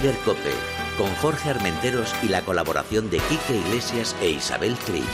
Cope, con Jorge Armenteros y la colaboración de Quique Iglesias e Isabel Trillo.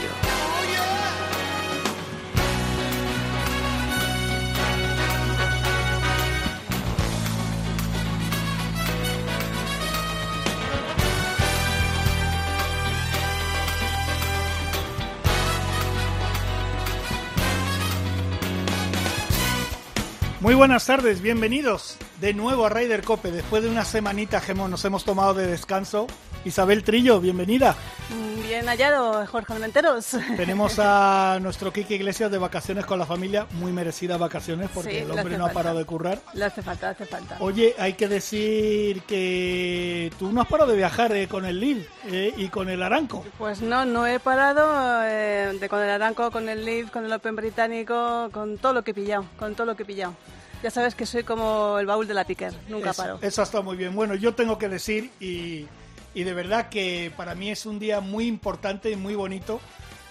Muy buenas tardes, bienvenidos de nuevo a Raider Cope. Después de una semanita que nos hemos tomado de descanso, Isabel Trillo, bienvenida. Mm, bien hallado, Jorge Almenteros. Tenemos a nuestro Kike Iglesias de vacaciones con la familia, muy merecidas vacaciones porque Sí, el hombre no ha parado de currar. Le hace falta, hace falta. Oye, hay que decir que tú no has parado de viajar eh, con el Lil eh, y con el Aranco. Pues no, no he parado eh, de con el Aranco, con el Leaf, con el Open británico, con todo lo que he pillado, con todo lo que he pillado. Ya sabes que soy como el baúl de la piquer, nunca Eso- paro. Eso está muy bien. Bueno, yo tengo que decir, y, y de verdad que para mí es un día muy importante y muy bonito,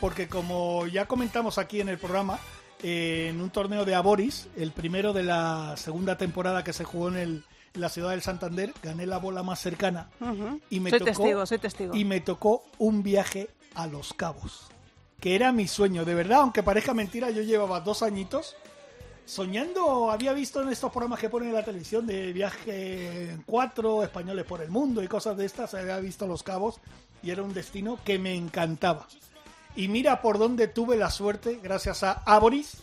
porque como ya comentamos aquí en el programa, eh, en un torneo de Aboris, el primero de la segunda temporada que se jugó en, el- en la ciudad del Santander, gané la bola más cercana y me soy tocó testigo, soy testigo. y me tocó un viaje a Los Cabos, que era mi sueño, de verdad, aunque parezca mentira, yo llevaba dos añitos soñando, había visto en estos programas que ponen en la televisión de viaje en cuatro, españoles por el mundo y cosas de estas, había visto Los Cabos y era un destino que me encantaba. Y mira por dónde tuve la suerte, gracias a Aboris,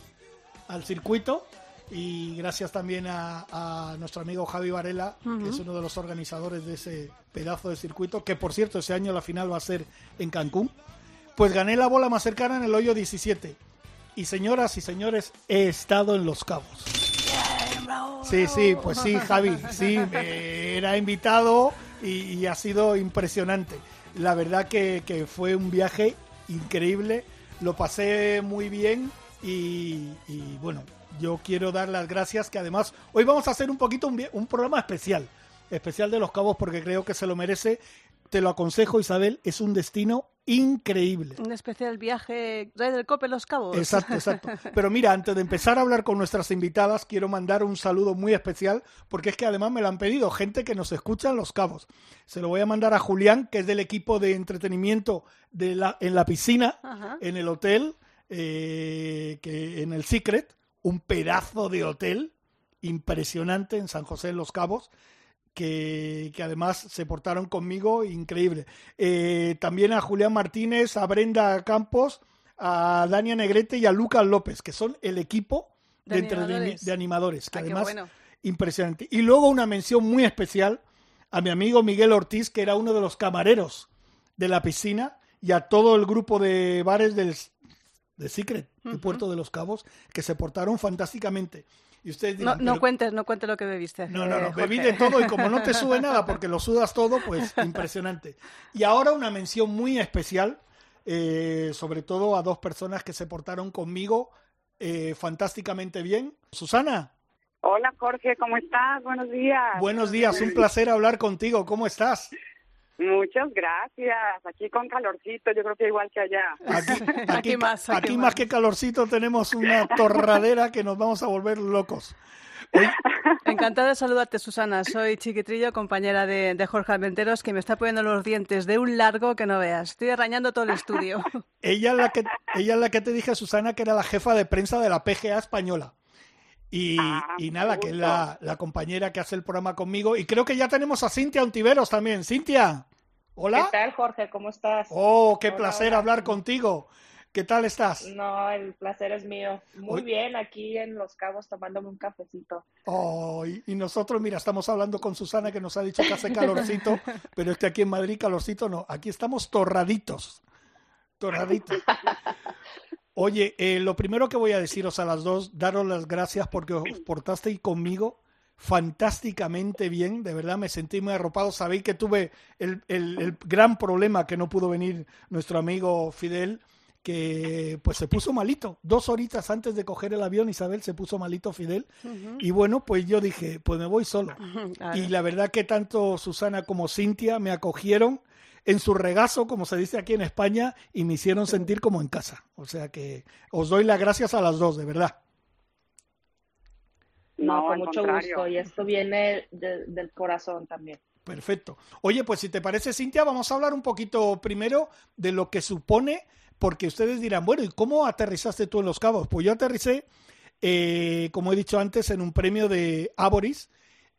al circuito, y gracias también a, a nuestro amigo Javi Varela, que es uno de los organizadores de ese pedazo de circuito, que por cierto ese año la final va a ser en Cancún. Pues gané la bola más cercana en el hoyo 17. Y señoras y señores, he estado en Los Cabos. Sí, sí, pues sí, Javi, sí, me era invitado y, ha sido impresionante. La verdad que, fue un viaje increíble, lo pasé muy bien y, bueno, yo quiero dar las gracias que además hoy vamos a hacer un poquito un programa especial, especial de Los Cabos porque creo que se lo merece. Te lo aconsejo, Isabel, es un destino increíble. Un especial viaje del Cope Los Cabos. Exacto, exacto. Pero mira, antes de empezar a hablar con nuestras invitadas, quiero mandar un saludo muy especial, porque es que además me lo han pedido gente que nos escucha en Los Cabos. Se lo voy a mandar a Julián, que es del equipo de entretenimiento de la, en la piscina, Ajá. en el hotel, eh, que en el Secret, un pedazo de hotel impresionante en San José de Los Cabos. Que, que además se portaron conmigo increíble. Eh, también a Julián Martínez, a Brenda Campos, a Dania Negrete y a Lucas López, que son el equipo de, animadores. de animadores, que Ah, además bueno. impresionante. Y luego una mención muy especial a mi amigo Miguel Ortiz, que era uno de los camareros de la piscina, y a todo el grupo de bares del de Secret, de Puerto de los Cabos, que se portaron fantásticamente. Y ustedes No, dirán, no "Pero- cuentes, no cuentes lo que bebiste. no, no, eh, no, bebí Jorge. de todo y como no te sube nada porque lo sudas todo, pues impresionante. Y ahora una mención muy especial, eh, sobre todo a dos personas que se portaron conmigo eh, fantásticamente bien. Susana, Hola Jorge, ¿cómo estás? Buenos días. buenos días, un placer hablar contigo, ¿cómo estás? Muchas gracias. Aquí con calorcito, yo creo que igual que allá. Aquí, aquí, Aquí más, aquí aquí más. más que calorcito tenemos una torradera que nos vamos a volver locos. Encantada de saludarte, Susana. Soy Chiquitrillo, compañera de, de Jorge Almenteros, que me está poniendo los dientes de un largo que no veas. Estoy arañando todo el estudio. Ella es la que ella es la que te dije, Susana, que era la jefa de prensa de la PGA española. Y, Ah, y nada, que es la, la compañera que hace el programa conmigo. Y creo que ya tenemos a Cintia Ontiveros también. Cintia, hola. ¿Qué tal, Jorge? ¿Cómo estás? Oh, qué Hola, placer hola. hablar contigo. ¿Qué tal estás? No, el placer es mío. Muy Hoy- bien, aquí en Los Cabos tomándome un cafecito. Oh, y, y nosotros, mira, estamos hablando con Susana que nos ha dicho que hace calorcito, pero es que aquí en Madrid calorcito no. Aquí estamos torraditos. Torraditos. Oye, eh, lo primero que voy a deciros a las dos, daros las gracias porque os portasteis conmigo fantásticamente bien, de verdad me sentí muy arropado. Sabéis que tuve el, el- el gran problema que no pudo venir nuestro amigo Fidel, que pues se puso malito. Dos horitas antes de coger el avión, Isabel se puso malito Fidel. Y bueno, pues yo dije, pues me voy solo. Claro. Y la verdad que tanto Susana como Cintia me acogieron en su regazo, como se dice aquí en España, y me hicieron sentir como en casa. O sea que os doy las gracias a las dos, de verdad. No, No, con mucho contrario. gusto. Y esto viene de- del corazón también. Perfecto. Oye, pues si te parece, Cintia, vamos a hablar un poquito primero de lo que supone, porque ustedes dirán, bueno, ¿y cómo aterrizaste tú en Los Cabos? Pues yo aterricé, eh, como he dicho antes, en un premio de Aboris,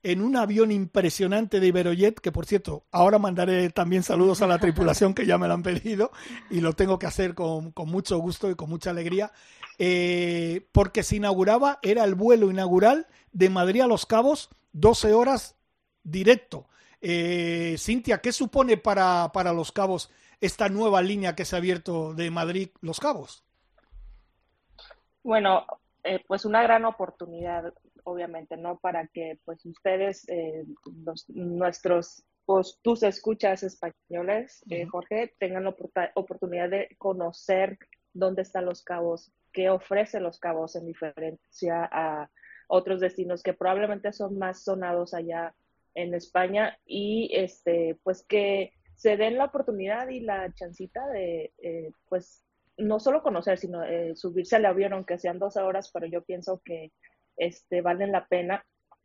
en un avión impresionante de Iberojet, que por cierto, ahora mandaré también saludos a la tripulación que ya me lo han pedido y lo tengo que hacer con, con mucho gusto y con mucha alegría, eh, porque se inauguraba, era el vuelo inaugural de Madrid a Los Cabos, 12 horas directo. Eh, Cintia, ¿qué supone para, para Los Cabos esta nueva línea que se ha abierto de Madrid-Los Cabos? Bueno, eh, pues una gran oportunidad, obviamente, ¿no? Para que pues ustedes, eh, los, nuestros, pues, tus escuchas españoles, eh, Jorge, tengan la oportunidad de conocer dónde están los cabos, qué ofrece los cabos en diferencia a otros destinos que probablemente son más sonados allá en España y este pues que se den la oportunidad y la chancita de eh, pues no solo conocer sino eh, subirse al avión aunque sean dos horas pero yo pienso que este valen la pena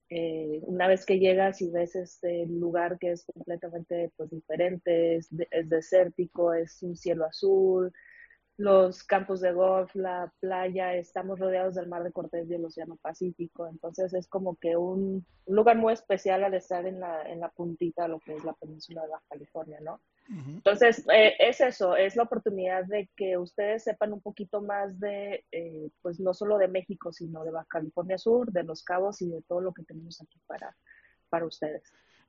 eh, una vez que llegas y ves este lugar que es completamente pues diferente es, es desértico es un cielo azul los campos de golf, la playa, estamos rodeados del mar de Cortés y el Océano Pacífico, entonces es como que un, un lugar muy especial al estar en la, en la puntita de lo que es la península de Baja California, ¿no? Uh -huh. Entonces, eh, es eso, es la oportunidad de que ustedes sepan un poquito más de, eh, pues no solo de México, sino de Baja California Sur, de Los Cabos y de todo lo que tenemos aquí para, para ustedes.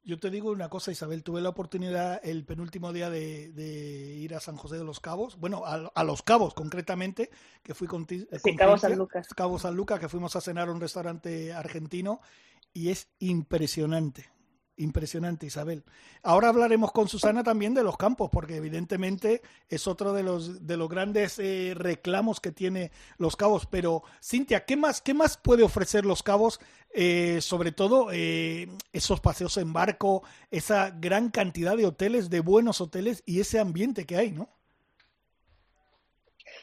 Yo te digo una cosa, Isabel, tuve la oportunidad el penúltimo día de, de ir a San José de los Cabos, bueno, a, a Los Cabos concretamente, que fui con, sí, con Cabo San Lucas. Cabo San Lucas, que fuimos a cenar a un restaurante argentino y es impresionante. Impresionante, Isabel. Ahora hablaremos con Susana también de los campos, porque evidentemente es otro de los, de los grandes eh, reclamos que tiene los cabos. Pero, Cintia, ¿qué más, qué más puede ofrecer los cabos? Eh, sobre todo eh, esos paseos en barco, esa gran cantidad de hoteles, de buenos hoteles y ese ambiente que hay, ¿no?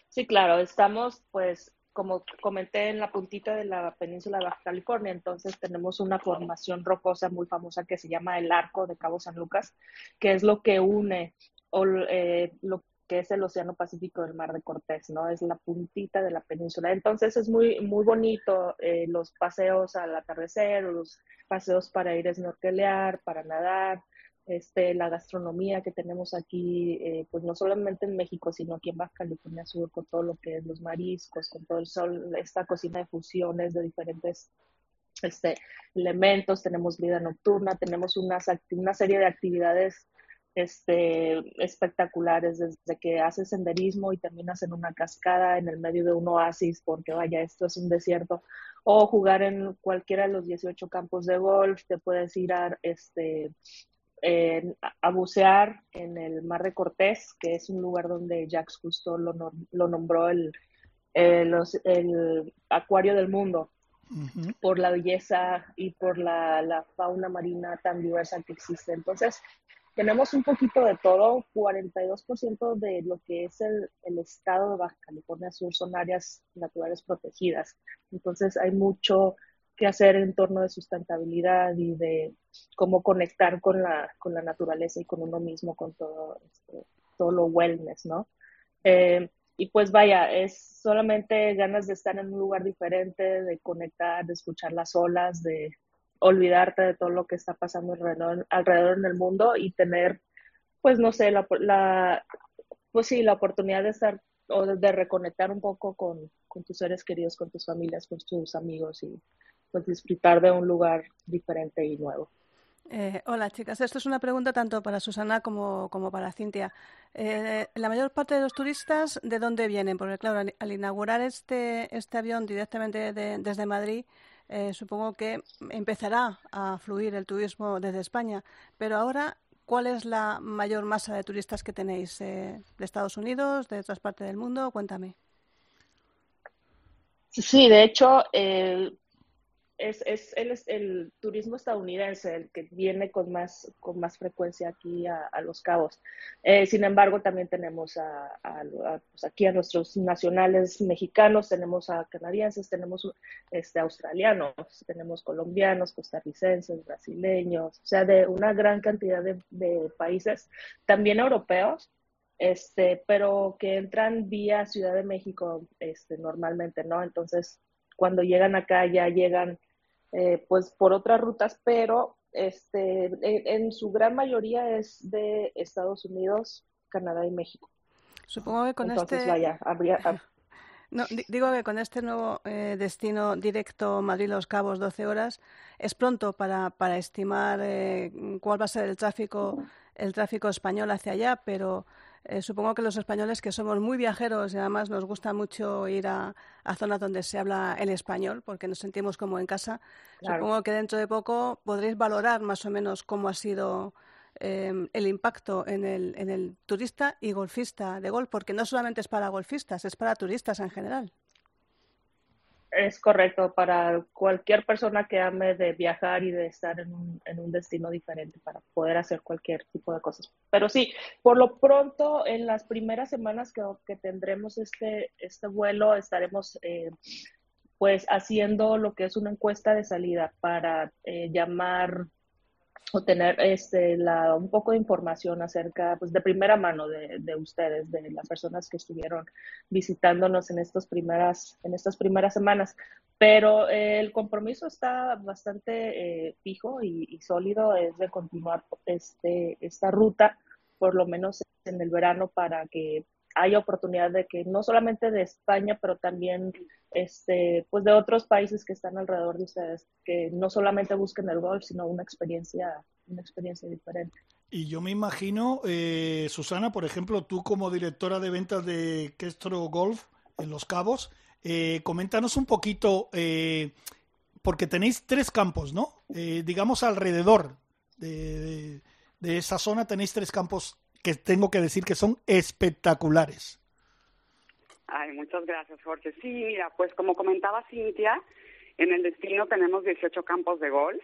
Sí, claro, estamos pues como comenté en la puntita de la península de Baja California, entonces tenemos una formación rocosa muy famosa que se llama el Arco de Cabo San Lucas, que es lo que une o, eh, lo que es el Océano Pacífico del Mar de Cortés, ¿no? Es la puntita de la península. Entonces es muy, muy bonito eh, los paseos al atardecer, los paseos para ir a snorkelear, para nadar, este, la gastronomía que tenemos aquí, eh, pues no solamente en México, sino aquí en Baja California Sur, con todo lo que es los mariscos, con todo el sol, esta cocina de fusiones de diferentes este, elementos, tenemos vida nocturna, tenemos una serie de actividades este, espectaculares, desde que haces senderismo y terminas en una cascada en el medio de un oasis, porque vaya, esto es un desierto, o jugar en cualquiera de los 18 campos de golf, te puedes ir a, este, eh, a bucear en el Mar de Cortés, que es un lugar donde Jacques Cousteau lo, lo nombró el, el, acuario del mundo, uh -huh. por la belleza y por la, la, fauna marina tan diversa que existe. Entonces, tenemos un poquito de todo, 42% de lo que es el, el estado de Baja California Sur son áreas naturales protegidas. Entonces, hay mucho que hacer en torno de sustentabilidad y de cómo conectar con la, con la naturaleza y con uno mismo, con todo, este, todo lo wellness, ¿no? Eh, y pues vaya, es solamente ganas de estar en un lugar diferente, de conectar, de escuchar las olas, de olvidarte de todo lo que está pasando alrededor, alrededor en el mundo y tener, pues no sé, la, la, pues sí, la oportunidad de estar o de reconectar un poco con tus seres queridos, con tus familias, con tus amigos y pues disfrutar de un lugar diferente y nuevo. Eh, hola chicas, esto es una pregunta tanto para Susana como, como para Cintia. Eh, la mayor parte de los turistas, ¿de dónde vienen? Porque claro, al, al inaugurar este, este avión directamente de, desde Madrid, eh, supongo que empezará a fluir el turismo desde España. Pero ahora, ¿cuál es la mayor masa de turistas que tenéis? ¿De Estados Unidos? ¿De otras partes del mundo? Cuéntame. Sí, de hecho, eh, es, es, el, el turismo estadounidense el que viene con más, con más frecuencia aquí a, Los Cabos. Eh, sin embargo, también tenemos a, pues aquí a nuestros nacionales mexicanos, tenemos a canadienses, tenemos este, australianos, tenemos colombianos, costarricenses, brasileños, o sea, de una gran cantidad de, de países, también europeos, este, pero que entran vía Ciudad de México este, normalmente, ¿no? Entonces, cuando llegan acá ya llegan eh, pues por otras rutas, pero este, en, su gran mayoría es de Estados Unidos, Canadá y México. Supongo que con este... No, digo que con este nuevo eh, destino directo Madrid-Los Cabos, 12 horas, es pronto para, para estimar eh, cuál va a ser el tráfico, el tráfico español hacia allá, pero eh, supongo que los españoles que somos muy viajeros y además nos gusta mucho ir a, zonas donde se habla el español porque nos sentimos como en casa, supongo que dentro de poco podréis valorar más o menos cómo ha sido em, el impacto en el, en el turista y golfista de golf, porque no solamente es para golfistas, es para turistas en general. Es correcto para cualquier persona que ame de viajar y de estar en un, en un destino diferente para poder hacer cualquier tipo de cosas. Pero sí, por lo pronto, en las primeras semanas que, que tendremos este, este vuelo, estaremos eh, pues haciendo lo que es una encuesta de salida para eh, llamar o tener este, la, un poco de información acerca, pues de primera mano de, de, ustedes, de las personas que estuvieron visitándonos en estas primeras, en estas primeras semanas. Pero eh, el compromiso está bastante eh, fijo y, y, sólido, es de continuar este, esta ruta, por lo menos en el verano, para que haya oportunidad de que no solamente de España, pero también este, pues de otros países que están alrededor de ustedes, que no solamente busquen el golf, sino una experiencia, una experiencia diferente. Y yo me imagino, eh, Susana, por ejemplo, tú como directora de ventas de Kestro Golf en Los Cabos, eh, coméntanos un poquito, eh, porque tenéis tres campos, ¿no? digamos alrededor de, de esa zona tenéis tres campos que tengo que decir que son espectaculares. Ay, muchas gracias, Jorge. Sí, mira, pues como comentaba Cintia, en el destino tenemos 18 campos de golf.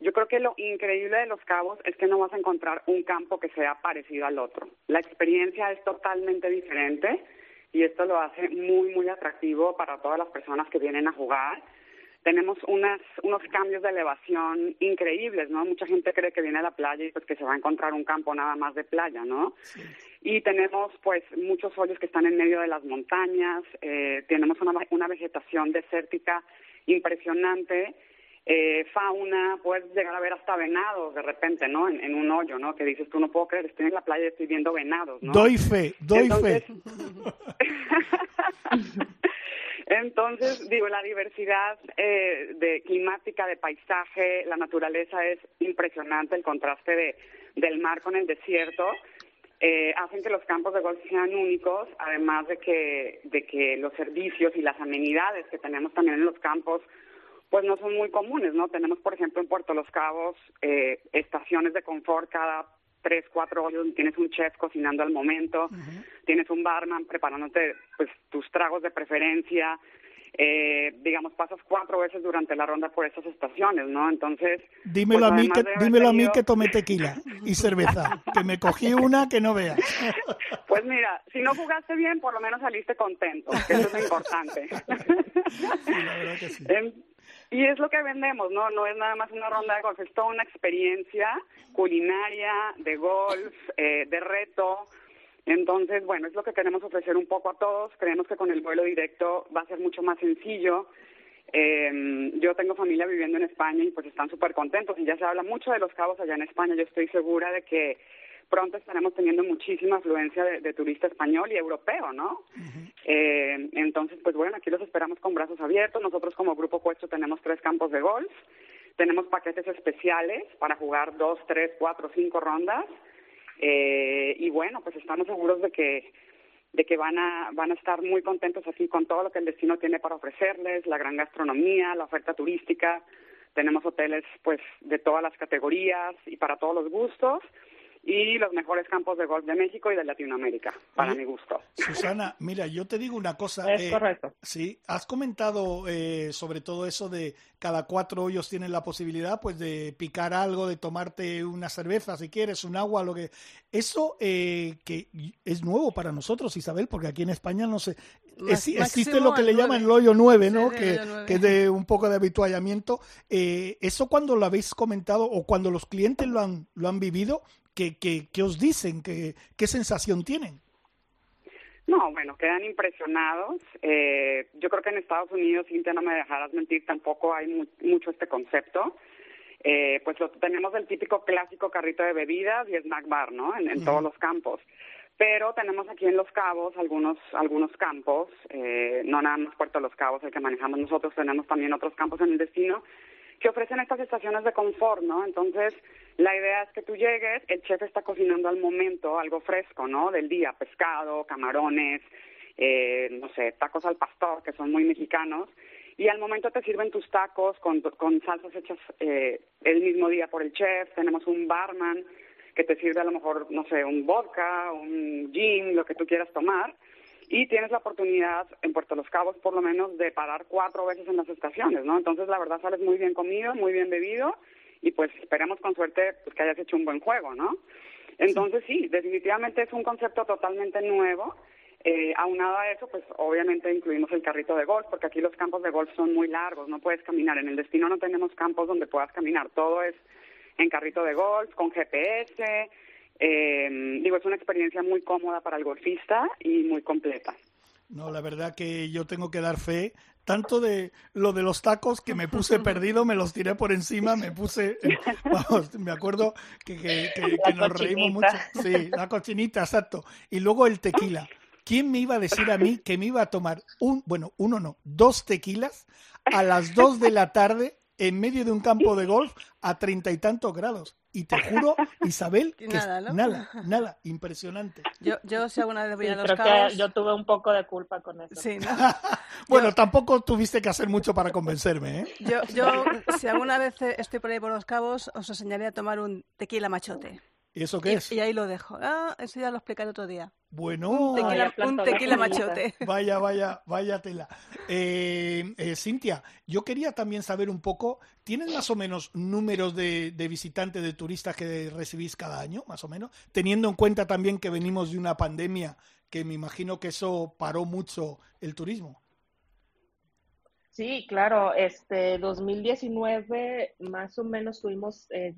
Yo creo que lo increíble de Los Cabos es que no vas a encontrar un campo que sea parecido al otro. La experiencia es totalmente diferente y esto lo hace muy, muy atractivo para todas las personas que vienen a jugar tenemos unas, unos cambios de elevación increíbles, ¿no? Mucha gente cree que viene a la playa y pues que se va a encontrar un campo nada más de playa, ¿no? Y tenemos pues muchos hoyos que están en medio de las montañas, eh, tenemos una, una vegetación desértica impresionante, eh, fauna, puedes llegar a ver hasta venados de repente, ¿no? En, un hoyo, ¿no? Que dices, tú no puedo creer, estoy en la playa y estoy viendo venados, ¿no? Doy fe, doy fe. Entonces, digo, la diversidad eh, de climática, de paisaje, la naturaleza es impresionante, el contraste de, del mar con el desierto. Eh, hacen que los campos de golf sean únicos, además de que, de que los servicios y las amenidades que tenemos también en los campos, pues no son muy comunes, ¿no? Tenemos, por ejemplo, en Puerto Los Cabos, eh, estaciones de confort cada tres, cuatro hoyos, tienes un chef cocinando al momento, tienes un barman preparándote pues tus tragos de preferencia, eh, digamos, pasas cuatro veces durante la ronda por esas estaciones, ¿no? Entonces... Dímelo a mí que, dímelo a mí que tomé tequila y cerveza, que me cogí una que no veas. Pues mira, si no jugaste bien, por lo menos saliste contento, que eso es lo importante. Sí, la verdad que sí. Y es lo que vendemos, ¿no? No es nada más una ronda de golf, es toda una experiencia culinaria, de golf, eh, de reto. Entonces, bueno, es lo que queremos ofrecer un poco a todos. Creemos que con el vuelo directo va a ser mucho más sencillo. Eh, yo tengo familia viviendo en España y pues están súper contentos y ya se habla mucho de los cabos allá en España. Yo estoy segura de que pronto estaremos teniendo muchísima afluencia de, turista español y europeo, ¿no? eh, entonces, pues bueno, aquí los esperamos con brazos abiertos. Nosotros como Grupo Cuesto tenemos tres campos de golf, tenemos paquetes especiales para jugar dos, tres, cuatro, cinco rondas. Eh, y bueno, pues estamos seguros de que de que van a van a estar muy contentos aquí con todo lo que el destino tiene para ofrecerles, la gran gastronomía, la oferta turística. Tenemos hoteles pues de todas las categorías y para todos los gustos y los mejores campos de golf de México y de Latinoamérica, para mi gusto. Susana, mira, yo te digo una cosa. Es correcto. Sí, has comentado sobre todo eso de cada cuatro hoyos tienen la posibilidad pues de picar algo, de tomarte una cerveza si quieres, un agua, lo que... Eso que es nuevo para nosotros, Isabel, porque aquí en España no sé, existe lo que le llaman el hoyo 9, ¿no? que, que, es de un poco de habituallamiento. Eh, ¿Eso cuando lo habéis comentado o cuando los clientes lo han, lo han vivido, qué, qué, os dicen? ¿Qué, ¿Qué sensación tienen? No, bueno, quedan impresionados. Eh, yo creo que en Estados Unidos, Cintia, no me dejarás mentir, tampoco hay mucho este concepto. Eh, pues lo, tenemos el típico clásico carrito de bebidas y snack bar, ¿no? En, todos los campos. Pero tenemos aquí en Los Cabos algunos algunos campos, eh, no nada más Puerto Los Cabos, el que manejamos nosotros, tenemos también otros campos en el destino que ofrecen estas estaciones de confort, ¿no? Entonces, la idea es que tú llegues, el chef está cocinando al momento algo fresco, ¿no? Del día, pescado, camarones, eh, no sé, tacos al pastor, que son muy mexicanos, y al momento te sirven tus tacos con, con salsas hechas eh, el mismo día por el chef, tenemos un barman que te sirve a lo mejor, no sé, un vodka, un gin, lo que tú quieras tomar, y tienes la oportunidad en Puerto Los Cabos por lo menos de parar cuatro veces en las estaciones, ¿no? Entonces la verdad sales muy bien comido, muy bien bebido y pues esperemos con suerte pues, que hayas hecho un buen juego, ¿no? Entonces sí, definitivamente es un concepto totalmente nuevo. Eh, aunado a eso, pues obviamente incluimos el carrito de golf, porque aquí los campos de golf son muy largos, no puedes caminar. En el destino no tenemos campos donde puedas caminar, todo es en carrito de golf, con GPS. Eh, digo, es una experiencia muy cómoda para el golfista y muy completa. No, la verdad que yo tengo que dar fe tanto de lo de los tacos que me puse perdido, me los tiré por encima, me puse, vamos, me acuerdo que, que, que nos reímos mucho. Sí, la cochinita, exacto. Y luego el tequila. ¿Quién me iba a decir a mí que me iba a tomar un, bueno, uno no, dos tequilas a las dos de la tarde en medio de un campo de golf a treinta y tantos grados. Y te juro, Isabel, que nada, nada, nada, impresionante. Yo, yo si alguna vez voy a los cabos... yo tuve un poco de culpa con eso. Sí, ¿no? bueno, tampoco tuviste que hacer mucho para convencerme, ¿eh? Yo, yo, si alguna vez estoy por ahí por los cabos, os enseñaré a tomar un tequila machote. ¿Y eso qué es? Y ahí lo dejo. Ah, eso ya lo explicaré otro día. Bueno, un tequila, machote. Vaya, vaya, vaya tela. Eh, eh, Cintia, yo quería también saber un poco, ¿tienes más o menos números de, visitantes, de turistas que recibís cada año, más o menos? Teniendo en cuenta también que venimos de una pandemia, que me imagino que eso paró mucho el turismo. Sí, claro, este 2019 más o menos tuvimos eh,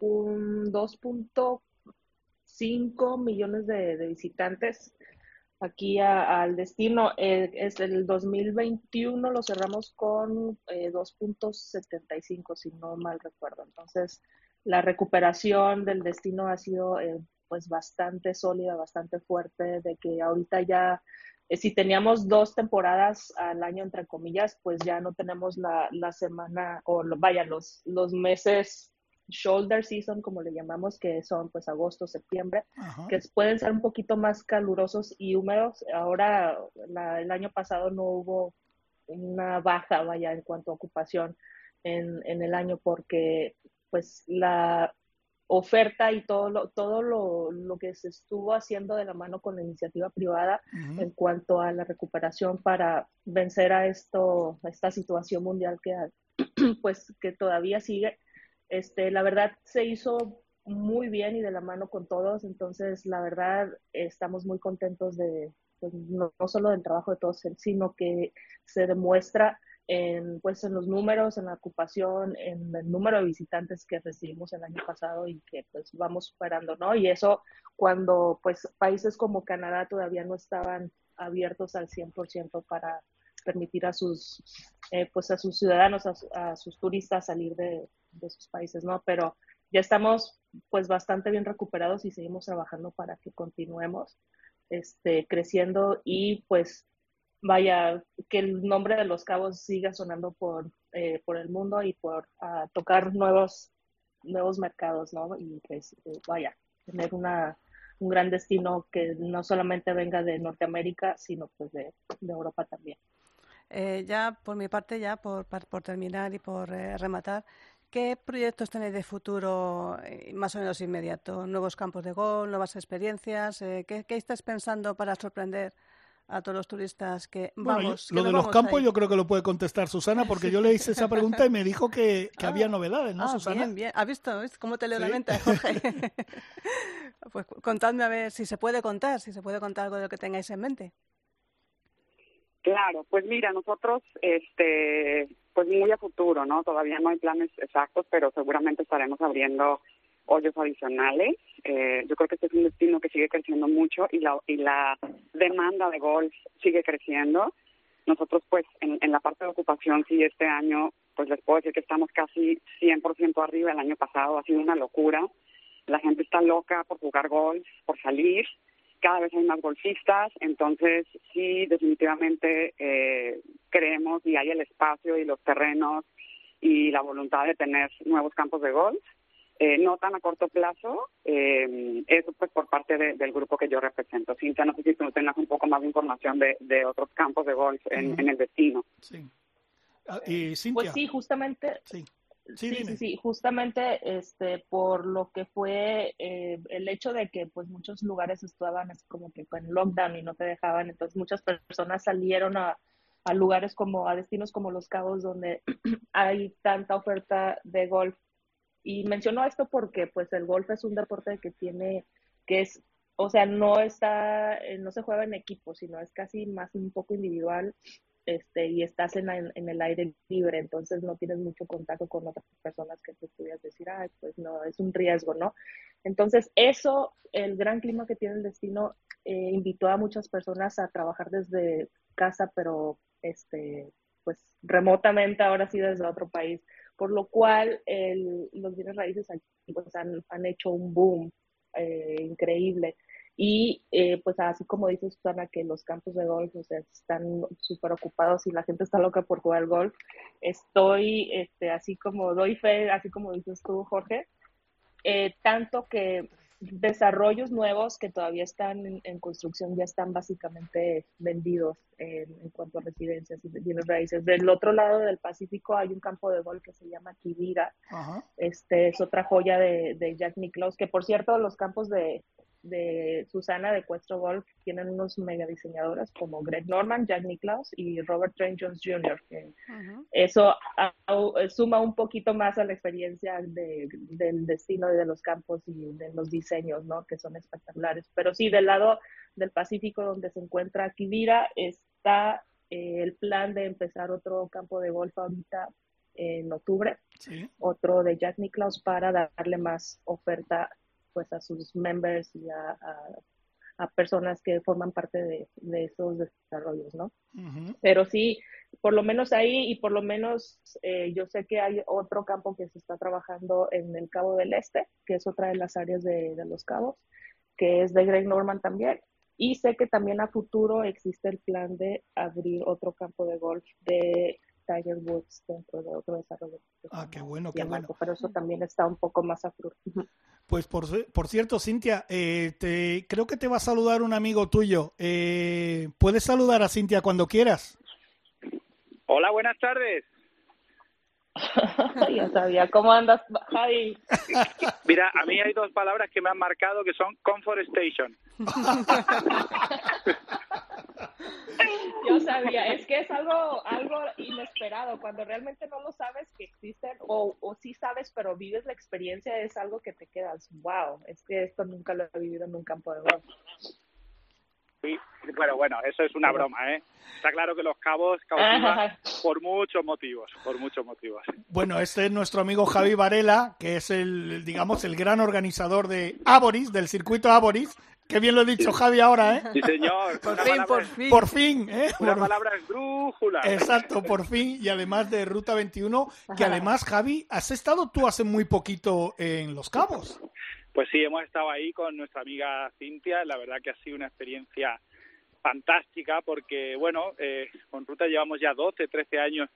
un 2.5 millones de, visitantes aquí al destino. Eh, es el 2021 lo cerramos con 2.75, eh, si no mal recuerdo. Entonces, la recuperación del destino ha sido eh, pues bastante sólida, bastante fuerte, de que ahorita ya, si teníamos dos temporadas al año, entre comillas, pues ya no tenemos la, la semana, o vaya, los, los meses shoulder season, como le llamamos, que son pues agosto, septiembre, que pueden ser un poquito más calurosos y húmedos. Ahora, el año pasado no hubo una baja, vaya, en cuanto a ocupación en, en el año porque pues la oferta y todo lo, todo lo, lo, que se estuvo haciendo de la mano con la iniciativa privada en cuanto a la recuperación para vencer a esto, a esta situación mundial que pues que todavía sigue, este, la verdad se hizo muy bien y de la mano con todos, entonces la verdad estamos muy contentos de, pues, no, solo del trabajo de todos, sino que se demuestra en, pues, en los números, en la ocupación, en el número de visitantes que recibimos el año pasado y que pues vamos superando, ¿no? Y eso cuando pues países como Canadá todavía no estaban abiertos al 100% para permitir a sus, eh, pues a sus ciudadanos, a sus turistas salir de, de sus países, ¿no? Pero ya estamos pues bastante bien recuperados y seguimos trabajando para que continuemos este, creciendo y pues vaya, que el nombre de los cabos siga sonando por, eh, por el mundo y por uh, tocar nuevos, nuevos mercados, ¿no? Y pues eh, vaya, tener una, un gran destino que no solamente venga de Norteamérica, sino pues de, de Europa también. Eh, ya por mi parte, ya por, por terminar y por rematar, ¿qué proyectos tenéis de futuro eh, más o menos inmediato? ¿Nuevos campos de gol, nuevas experiencias? Eh, ¿qué, ¿Qué estás pensando para sorprender a todos los turistas que vamos. lo de los campos yo creo que lo puede contestar Susana, porque yo le hice esa pregunta y me dijo que, que había ah. novedades, ¿no, ah, Susana? Bien, bien. ¿Has visto, cómo te leo la mente, Jorge? pues contadme a ver si se puede contar, si se puede contar algo de lo que tengáis en mente. Claro, pues mira, nosotros, este, pues muy a futuro, ¿no? Todavía no hay planes exactos, pero seguramente estaremos abriendo hoyos adicionales. Eh, yo creo que este es un destino que sigue creciendo mucho y la, y la demanda de golf sigue creciendo. Nosotros, pues, en, en la parte de ocupación, sí, este año, pues les puedo decir que estamos casi 100% arriba. El año pasado ha sido una locura. La gente está loca por jugar golf, por salir. Cada vez hay más golfistas. Entonces, sí, definitivamente eh, creemos y hay el espacio y los terrenos y la voluntad de tener nuevos campos de golf eh, no tan a corto plazo, eh, eso pues por parte del grupo que yo represento. Cintia, no sé si tú tengas un poco más de información de, de otros campos de golf en, el destino. Sí. Ah, y Pues sí, justamente. Sí. Sí, sí, sí, justamente este por lo que fue eh, el hecho de que pues muchos lugares estaban así como que en lockdown y no te dejaban, entonces muchas personas salieron a, a lugares como a destinos como Los Cabos donde hay tanta oferta de golf. Y menciono esto porque pues el golf es un deporte que tiene, que es, o sea, no está, eh, no se juega en equipo, sino es casi más un poco individual, este, y estás en, en el aire libre, entonces no tienes mucho contacto con otras personas que tú pudieras decir, ay, pues no, es un riesgo, ¿no? Entonces, eso, el gran clima que tiene el destino, eh, invitó a muchas personas a trabajar desde casa, pero, este, pues remotamente, ahora sí desde otro país por lo cual el, los bienes raíces aquí pues, han, han hecho un boom eh, increíble. Y eh, pues así como dice Susana que los campos de golf o sea, están súper ocupados y la gente está loca por jugar golf, estoy este, así como doy fe, así como dices tú Jorge, eh, tanto que desarrollos nuevos que todavía están en, construcción ya están básicamente vendidos en, cuanto a residencias y bienes raíces. Del otro lado del Pacífico hay un campo de golf que se llama Kivira. Este es otra joya de, de Jack Nicklaus, que por cierto los campos de, de Susana de Cuestro Golf tienen unos mega diseñadores como Greg Norman, Jack Nicklaus y Robert Trent Jones Jr. Que Eso suma un poquito más a la experiencia del destino y de los campos y de los diseños, ¿no? Que son espectaculares. Pero sí, del lado del Pacífico donde se encuentra Kivira está eh, el plan de empezar otro campo de golf ahorita en octubre, otro de Jack Nicklaus para darle más oferta pues a sus members y a, a, personas que forman parte de, de esos desarrollos, ¿no? Pero sí, por lo menos ahí y por lo menos eh, yo sé que hay otro campo que se está trabajando en el Cabo del Este, que es otra de las áreas de, de los cabos, que es de Greg Norman también. Y sé que también a futuro existe el plan de abrir otro campo de golf de Tiger Woods dentro de otro desarrollo. Ah, qué bueno, qué bueno. Pero eso también está un poco más a futuro. Pues por, por cierto, Cintia, eh, te, creo que te va a saludar un amigo tuyo. Eh, Puedes saludar a Cintia cuando quieras. Hola, buenas tardes. ya sabía. ¿Cómo andas, Javi? Mira, a mí hay dos palabras que me han marcado que son Comfort Station. Yo sabía, es que es algo, algo inesperado, cuando realmente no lo sabes que existen, o, o sí sabes, pero vives la experiencia, es algo que te quedas, wow, es que esto nunca lo he vivido en un campo de golf. Sí, pero bueno, eso es una broma, ¿eh? Está claro que los cabos cautivan por muchos motivos, por muchos motivos. Bueno, este es nuestro amigo Javi Varela, que es el, digamos, el gran organizador de Aboris, del circuito Aboris, Qué bien lo he dicho Javi ahora, ¿eh? Sí, señor. por fin, por fin. Por fin, ¿eh? Una palabra brújula. Exacto, por fin. Y además de Ruta 21, que además, Javi, has estado tú hace muy poquito en Los Cabos. Pues sí, hemos estado ahí con nuestra amiga Cintia. La verdad que ha sido una experiencia fantástica porque, bueno, eh, con Ruta llevamos ya 12, 13 años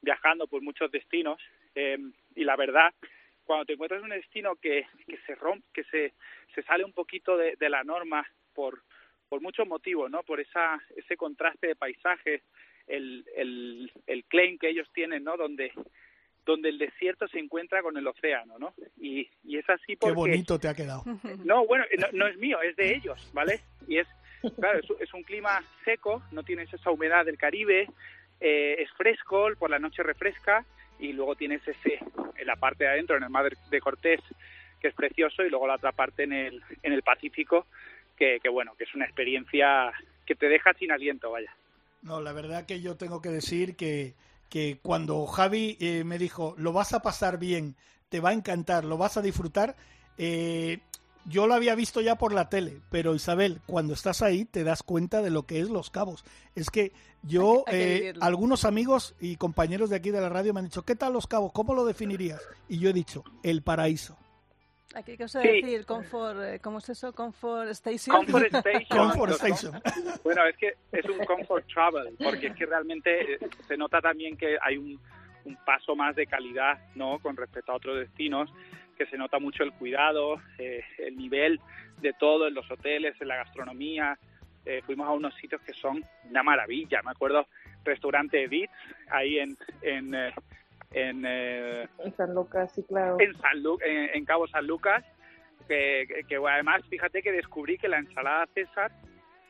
viajando por muchos destinos eh, y la verdad cuando te encuentras en un destino que, que se rompe, que se, se sale un poquito de, de la norma por, por muchos motivos, ¿no? Por esa, ese contraste de paisajes, el, el, el claim que ellos tienen, ¿no? Donde donde el desierto se encuentra con el océano, ¿no? Y, y es así porque... Qué bonito te ha quedado. No, bueno, no, es mío, es de ellos, ¿vale? Y es, claro, es, un clima seco, no tienes esa humedad del Caribe, eh, es fresco, por la noche refresca, y luego tienes ese, en la parte de adentro, en el mar de Cortés, que es precioso, y luego la otra parte en el, en el Pacífico, que, bueno, que es una experiencia que te deja sin aliento, vaya. No, la verdad que yo tengo que decir que que cuando Javi eh, me dijo, lo vas a pasar bien, te va a encantar, lo vas a disfrutar, eh, yo lo había visto ya por la tele, pero Isabel, cuando estás ahí te das cuenta de lo que es Los Cabos. Es que yo, eh, algunos amigos y compañeros de aquí de la radio me han dicho, ¿qué tal Los Cabos? ¿Cómo lo definirías? Y yo he dicho, el paraíso. Aquí, ¿qué os decir? Comfort, eh, ¿Cómo es eso? Comfort Station. Comfort Station. comfort Station. Bueno, es que es un Comfort Travel, porque es que realmente eh, se nota también que hay un, un paso más de calidad, ¿no? Con respecto a otros destinos, que se nota mucho el cuidado, eh, el nivel de todo en los hoteles, en la gastronomía. fuimos a unos sitios que son una maravilla. Me acuerdo, restaurante Edith, ahí en, en en, eh, en San Lucas, sí, claro. En, San en, Cabo San Lucas, que, que, además, fíjate que descubrí que la ensalada César,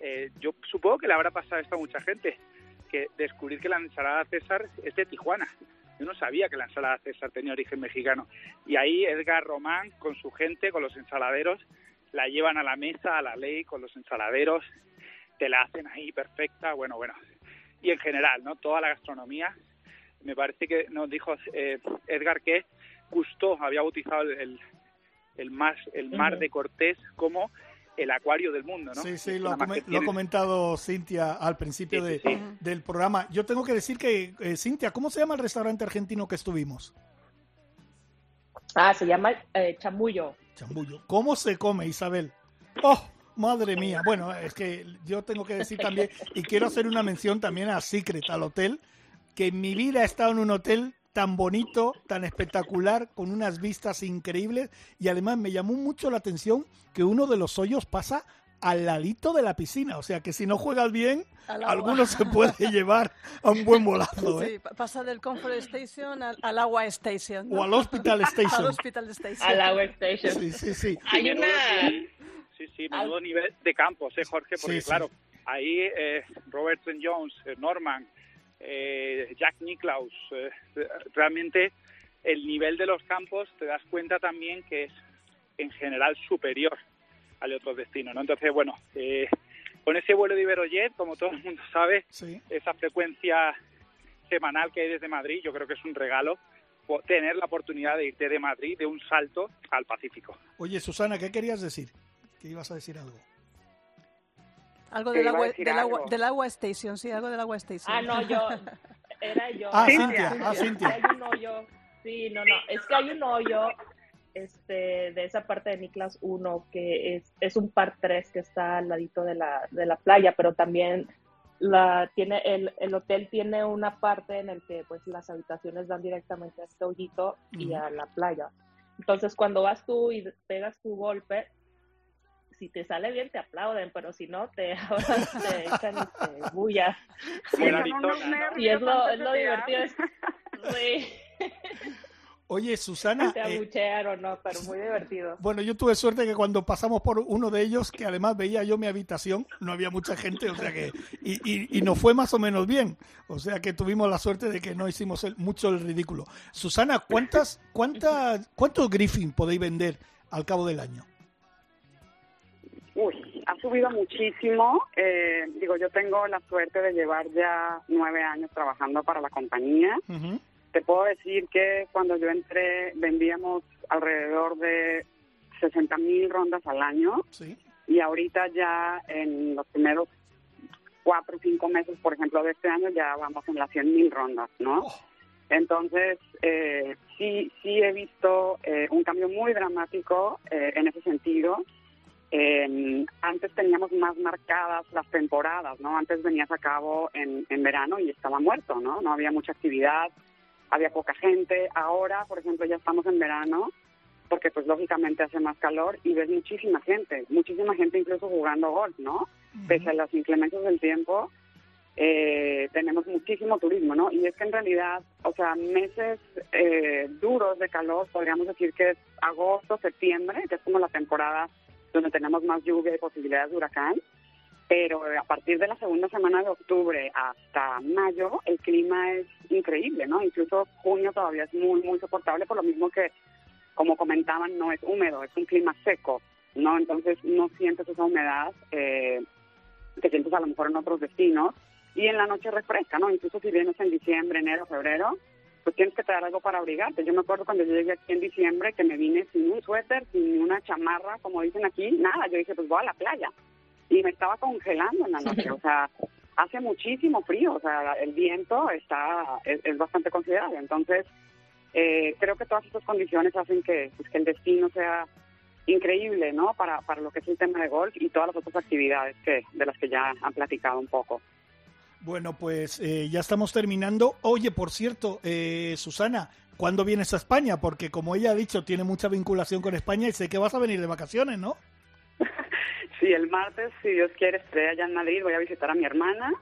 eh, yo supongo que le habrá pasado esto a mucha gente, que descubrir que la ensalada César es de Tijuana. Yo no sabía que la ensalada César tenía origen mexicano. Y ahí Edgar Román, con su gente, con los ensaladeros, la llevan a la mesa, a la ley, con los ensaladeros, te la hacen ahí perfecta, bueno, bueno. Y en general, ¿no? Toda la gastronomía me parece que nos dijo eh, Edgar que Gusto había bautizado el, el, mar, el mar de Cortés como el acuario del mundo, ¿no? Sí, sí, lo ha, comentado Cintia al principio de, del programa. Yo tengo que decir que, eh, Cintia, ¿cómo se llama el restaurante argentino que estuvimos? Ah, se llama eh, Chambullo. Chambullo. ¿Cómo se come, Isabel? ¡Oh! Madre mía. Bueno, es que yo tengo que decir también, y quiero hacer una mención también a Secret, al hotel, que en mi vida he estado en un hotel tan bonito, tan espectacular, con unas vistas increíbles y además me llamó mucho la atención que uno de los hoyos pasa al ladito de la piscina, o sea que si no juegas bien, alguno se puede llevar a un buen bolazo. ¿eh? Sí, pasa del Comfort Station al, Agua Station. O al Hospital Station. al Hospital Station. Al Agua Station. Sí, sí, sí. Hay una... Sí, sí, menudo nivel de campos, ¿eh, Jorge? Porque claro, ahí eh, Robertson Jones, eh, Norman, eh, Jack Nicklaus. Eh, realmente el nivel de los campos te das cuenta también que es en general superior al de otros destinos. ¿no? Entonces, bueno, eh, con ese vuelo de Iberojet, como todo el mundo sabe, esa frecuencia semanal que hay desde Madrid, yo creo que es un regalo tener la oportunidad de irte de Madrid de un salto al Pacífico. Oye, Susana, ¿qué querías decir? ¿Qué ibas a decir algo? Algo del agua, del, agua, del agua station, sí, algo del agua station. Ah, no, yo, era yo. Ah, Cintia, ah, Cintia. Hay un hoyo, sí, no, no, es que hay un hoyo este, de esa parte de Niklas 1 que es, es un par 3 que está al ladito de la, de la playa, pero también la, tiene el, el hotel tiene una parte en el que pues las habitaciones dan directamente a este hoyito y a la playa. Entonces cuando vas tú y pegas tu golpe, si te sale bien te aplauden, pero si no te, te echan este, bullas. y es lo, es lo divertido. Oye, Susana. Te eh, abuchearon, no, pero muy divertido. Bueno, yo tuve suerte que cuando pasamos por uno de ellos, que además veía yo mi habitación, no había mucha gente, o sea que. Y, y, y nos fue más o menos bien. O sea que tuvimos la suerte de que no hicimos mucho el ridículo. Susana, ¿cuántas, cuántas, ¿cuántos Griffin podéis vender al cabo del año? Uy, ha subido muchísimo. Eh, digo, yo tengo la suerte de llevar ya nueve años trabajando para la compañía. Te puedo decir que cuando yo entré vendíamos alrededor de 60 mil rondas al año. Y ahorita ya en los primeros cuatro o cinco meses, por ejemplo, de este año, ya vamos en las 100 mil rondas, ¿no? Oh. Entonces, eh, sí, sí he visto eh, un cambio muy dramático en ese sentido. Eh, antes teníamos más marcadas las temporadas, ¿no? Antes venías a cabo en, en verano y estaba muerto, ¿no? No había mucha actividad, había poca gente. Ahora, por ejemplo, ya estamos en verano, porque pues lógicamente hace más calor y ves muchísima gente, muchísima gente incluso jugando golf, ¿no? Pese a las inclemencias del tiempo, eh, tenemos muchísimo turismo, ¿no? Y es que en realidad, o sea, meses eh, duros de calor, podríamos decir que es agosto, septiembre, que es como la temporada donde tenemos más lluvia y posibilidades de huracán, pero a partir de la segunda semana de octubre hasta mayo el clima es increíble, ¿no? Incluso junio todavía es muy, muy soportable, por lo mismo que, como comentaban, no es húmedo, es un clima seco, ¿no? Entonces no sientes esa humedad eh, que sientes a lo mejor en otros destinos y en la noche refresca, ¿no? Incluso si vienes en diciembre, enero, febrero, pues tienes que traer algo para abrigarte. Yo me acuerdo cuando yo llegué aquí en diciembre que me vine sin un suéter, sin una chamarra, como dicen aquí, nada. Yo dije, pues voy a la playa. Y me estaba congelando en la noche, o sea, hace muchísimo frío, o sea, el viento está es, bastante considerable. Entonces, eh, creo que todas estas condiciones hacen que, pues, que el destino sea increíble, ¿no? Para, para lo que es el tema de golf y todas las otras actividades que de las que ya han platicado un poco. Bueno, pues eh, ya estamos terminando. Oye, por cierto, eh, Susana, ¿cuándo vienes a España? Porque como ella ha dicho, tiene mucha vinculación con España y sé que vas a venir de vacaciones, ¿no? Sí, el martes, si Dios quiere, estoy allá en Madrid, voy a visitar a mi hermana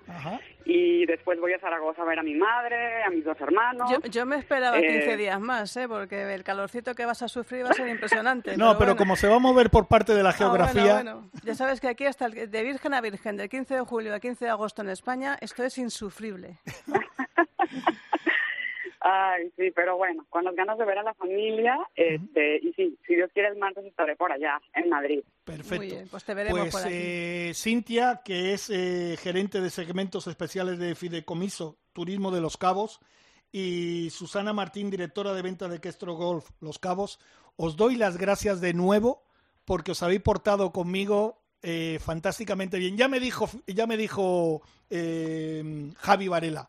y después voy a Zaragoza a ver a mi madre, a mis dos hermanos. Yo, me esperaba 15 eh, días más, ¿eh? porque el calorcito que vas a sufrir va a ser impresionante. no, pero, como se va a mover por parte de la ah, geografía... bueno, Ya sabes que aquí hasta el, de Virgen a Virgen, del 15 de julio al 15 de agosto en España, esto es insufrible. Ay, sí, pero bueno, con las ganas de ver a la familia, este, y sí, si Dios quiere el martes estaré por allá, en Madrid. Perfecto. pues te veremos pues, por aquí. Eh, Cintia, que es eh, gerente de segmentos especiales de Fideicomiso Turismo de Los Cabos, y Susana Martín, directora de venta de Questro Golf Los Cabos, os doy las gracias de nuevo porque os habéis portado conmigo eh, fantásticamente bien. Ya me dijo, ya me dijo eh, Javi Varela,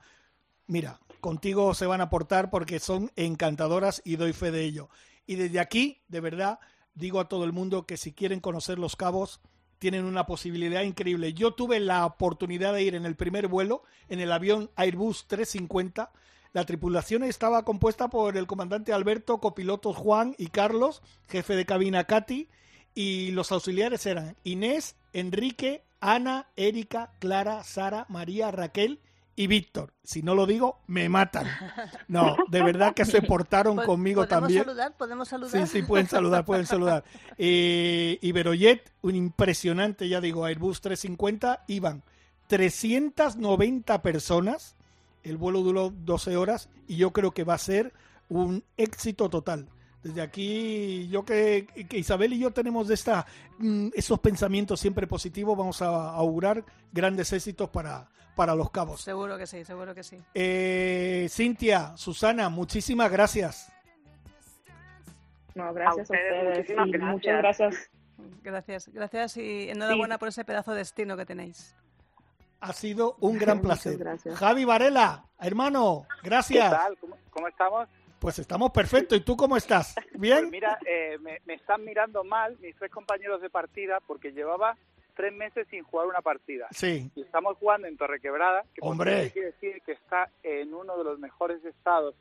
mira, contigo se van a portar porque son encantadoras y doy fe de ello. Y desde aquí, de verdad, digo a todo el mundo que si quieren conocer los cabos, tienen una posibilidad increíble. Yo tuve la oportunidad de ir en el primer vuelo, en el avión Airbus 350. La tripulación estaba compuesta por el comandante Alberto, copilotos Juan y Carlos, jefe de cabina Katy, y los auxiliares eran Inés, Enrique, Ana, Erika, Clara, Sara, María, Raquel y Víctor. Si no lo digo, me matan. No, de verdad que se portaron conmigo también. ¿Podemos saludar? ¿Podemos saludar? Sí, sí, pueden saludar, pueden saludar. Eh, Iberojet, un impresionante, ya digo, Airbus 350, iban 390 personas. El vuelo duró 12 horas y yo creo que va a ser un éxito total. Desde aquí, yo que, Isabel y yo tenemos de esta, mm, esos pensamientos siempre positivos, vamos a augurar grandes éxitos para, para los cabos. Seguro que sí, seguro que sí. Eh, Cintia, Susana, muchísimas gracias. No, gracias a ustedes. Muchas gracias. Gracias, gracias y enhorabuena por ese pedazo de destino que tenéis. Ha sido un gran placer. Javi Varela, hermano, gracias. ¿Qué tal? ¿Cómo, estamos? Pues estamos perfectos. ¿Y tú cómo estás? ¿Bien? Pues mira, eh, me, me, están mirando mal mis tres compañeros de partida porque llevaba tres meses sin jugar una partida. Sí. Y estamos jugando en Torrequebrada, que Hombre. quiere decir que está en uno de los mejores estados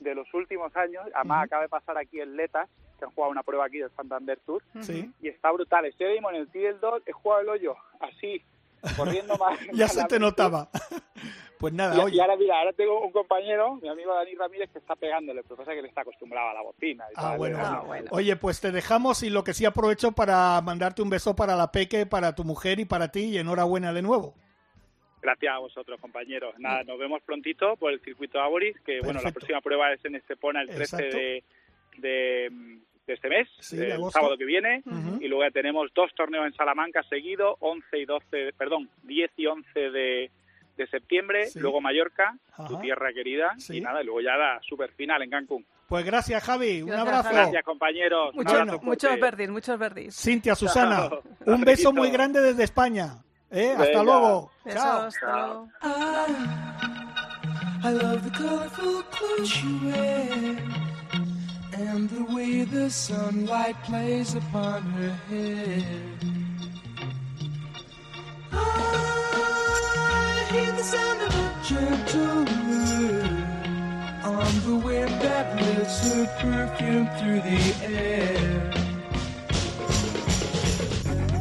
de los últimos años. Además, acaba de pasar aquí el Letas, que han jugado una prueba aquí del Santander Tour. Sí. Y está brutal. Estoy en el Tidal 2, he jugado el hoyo así, corriendo más. ya se te notaba. Pues nada, y, oye. Y ahora, mira, ahora tengo un compañero, mi amigo Dani Ramírez, que está pegándole, pero pasa que le está acostumbrado a la bocina. ah, bueno, ah, bueno. Oye, pues te dejamos y lo que sí aprovecho para mandarte un beso para la Peque, para tu mujer y para ti, y enhorabuena de nuevo. Gracias a vosotros, compañeros. Nada, nos vemos prontito por el circuito Aboris, que bueno, la próxima prueba es en Estepona el 13 de, de, este mes, el sábado que viene, y luego ya tenemos dos torneos en Salamanca seguido, 11 y 12, perdón, 10 y 11 de de septiembre, luego Mallorca, tu tierra querida, y nada, y luego ya la super final en Cancún. Pues gracias, Javi. un abrazo. Gracias, compañeros. muchos verdis, muchos verdis. Cintia, Susana, un beso muy grande desde España. ¿Eh? Hasta luego. Chao. Hasta luego. I love the colorful clothes you wear And the way the sunlight plays upon her hair hear the sound of a gentle wind on the wind that lifts her perfume through the air.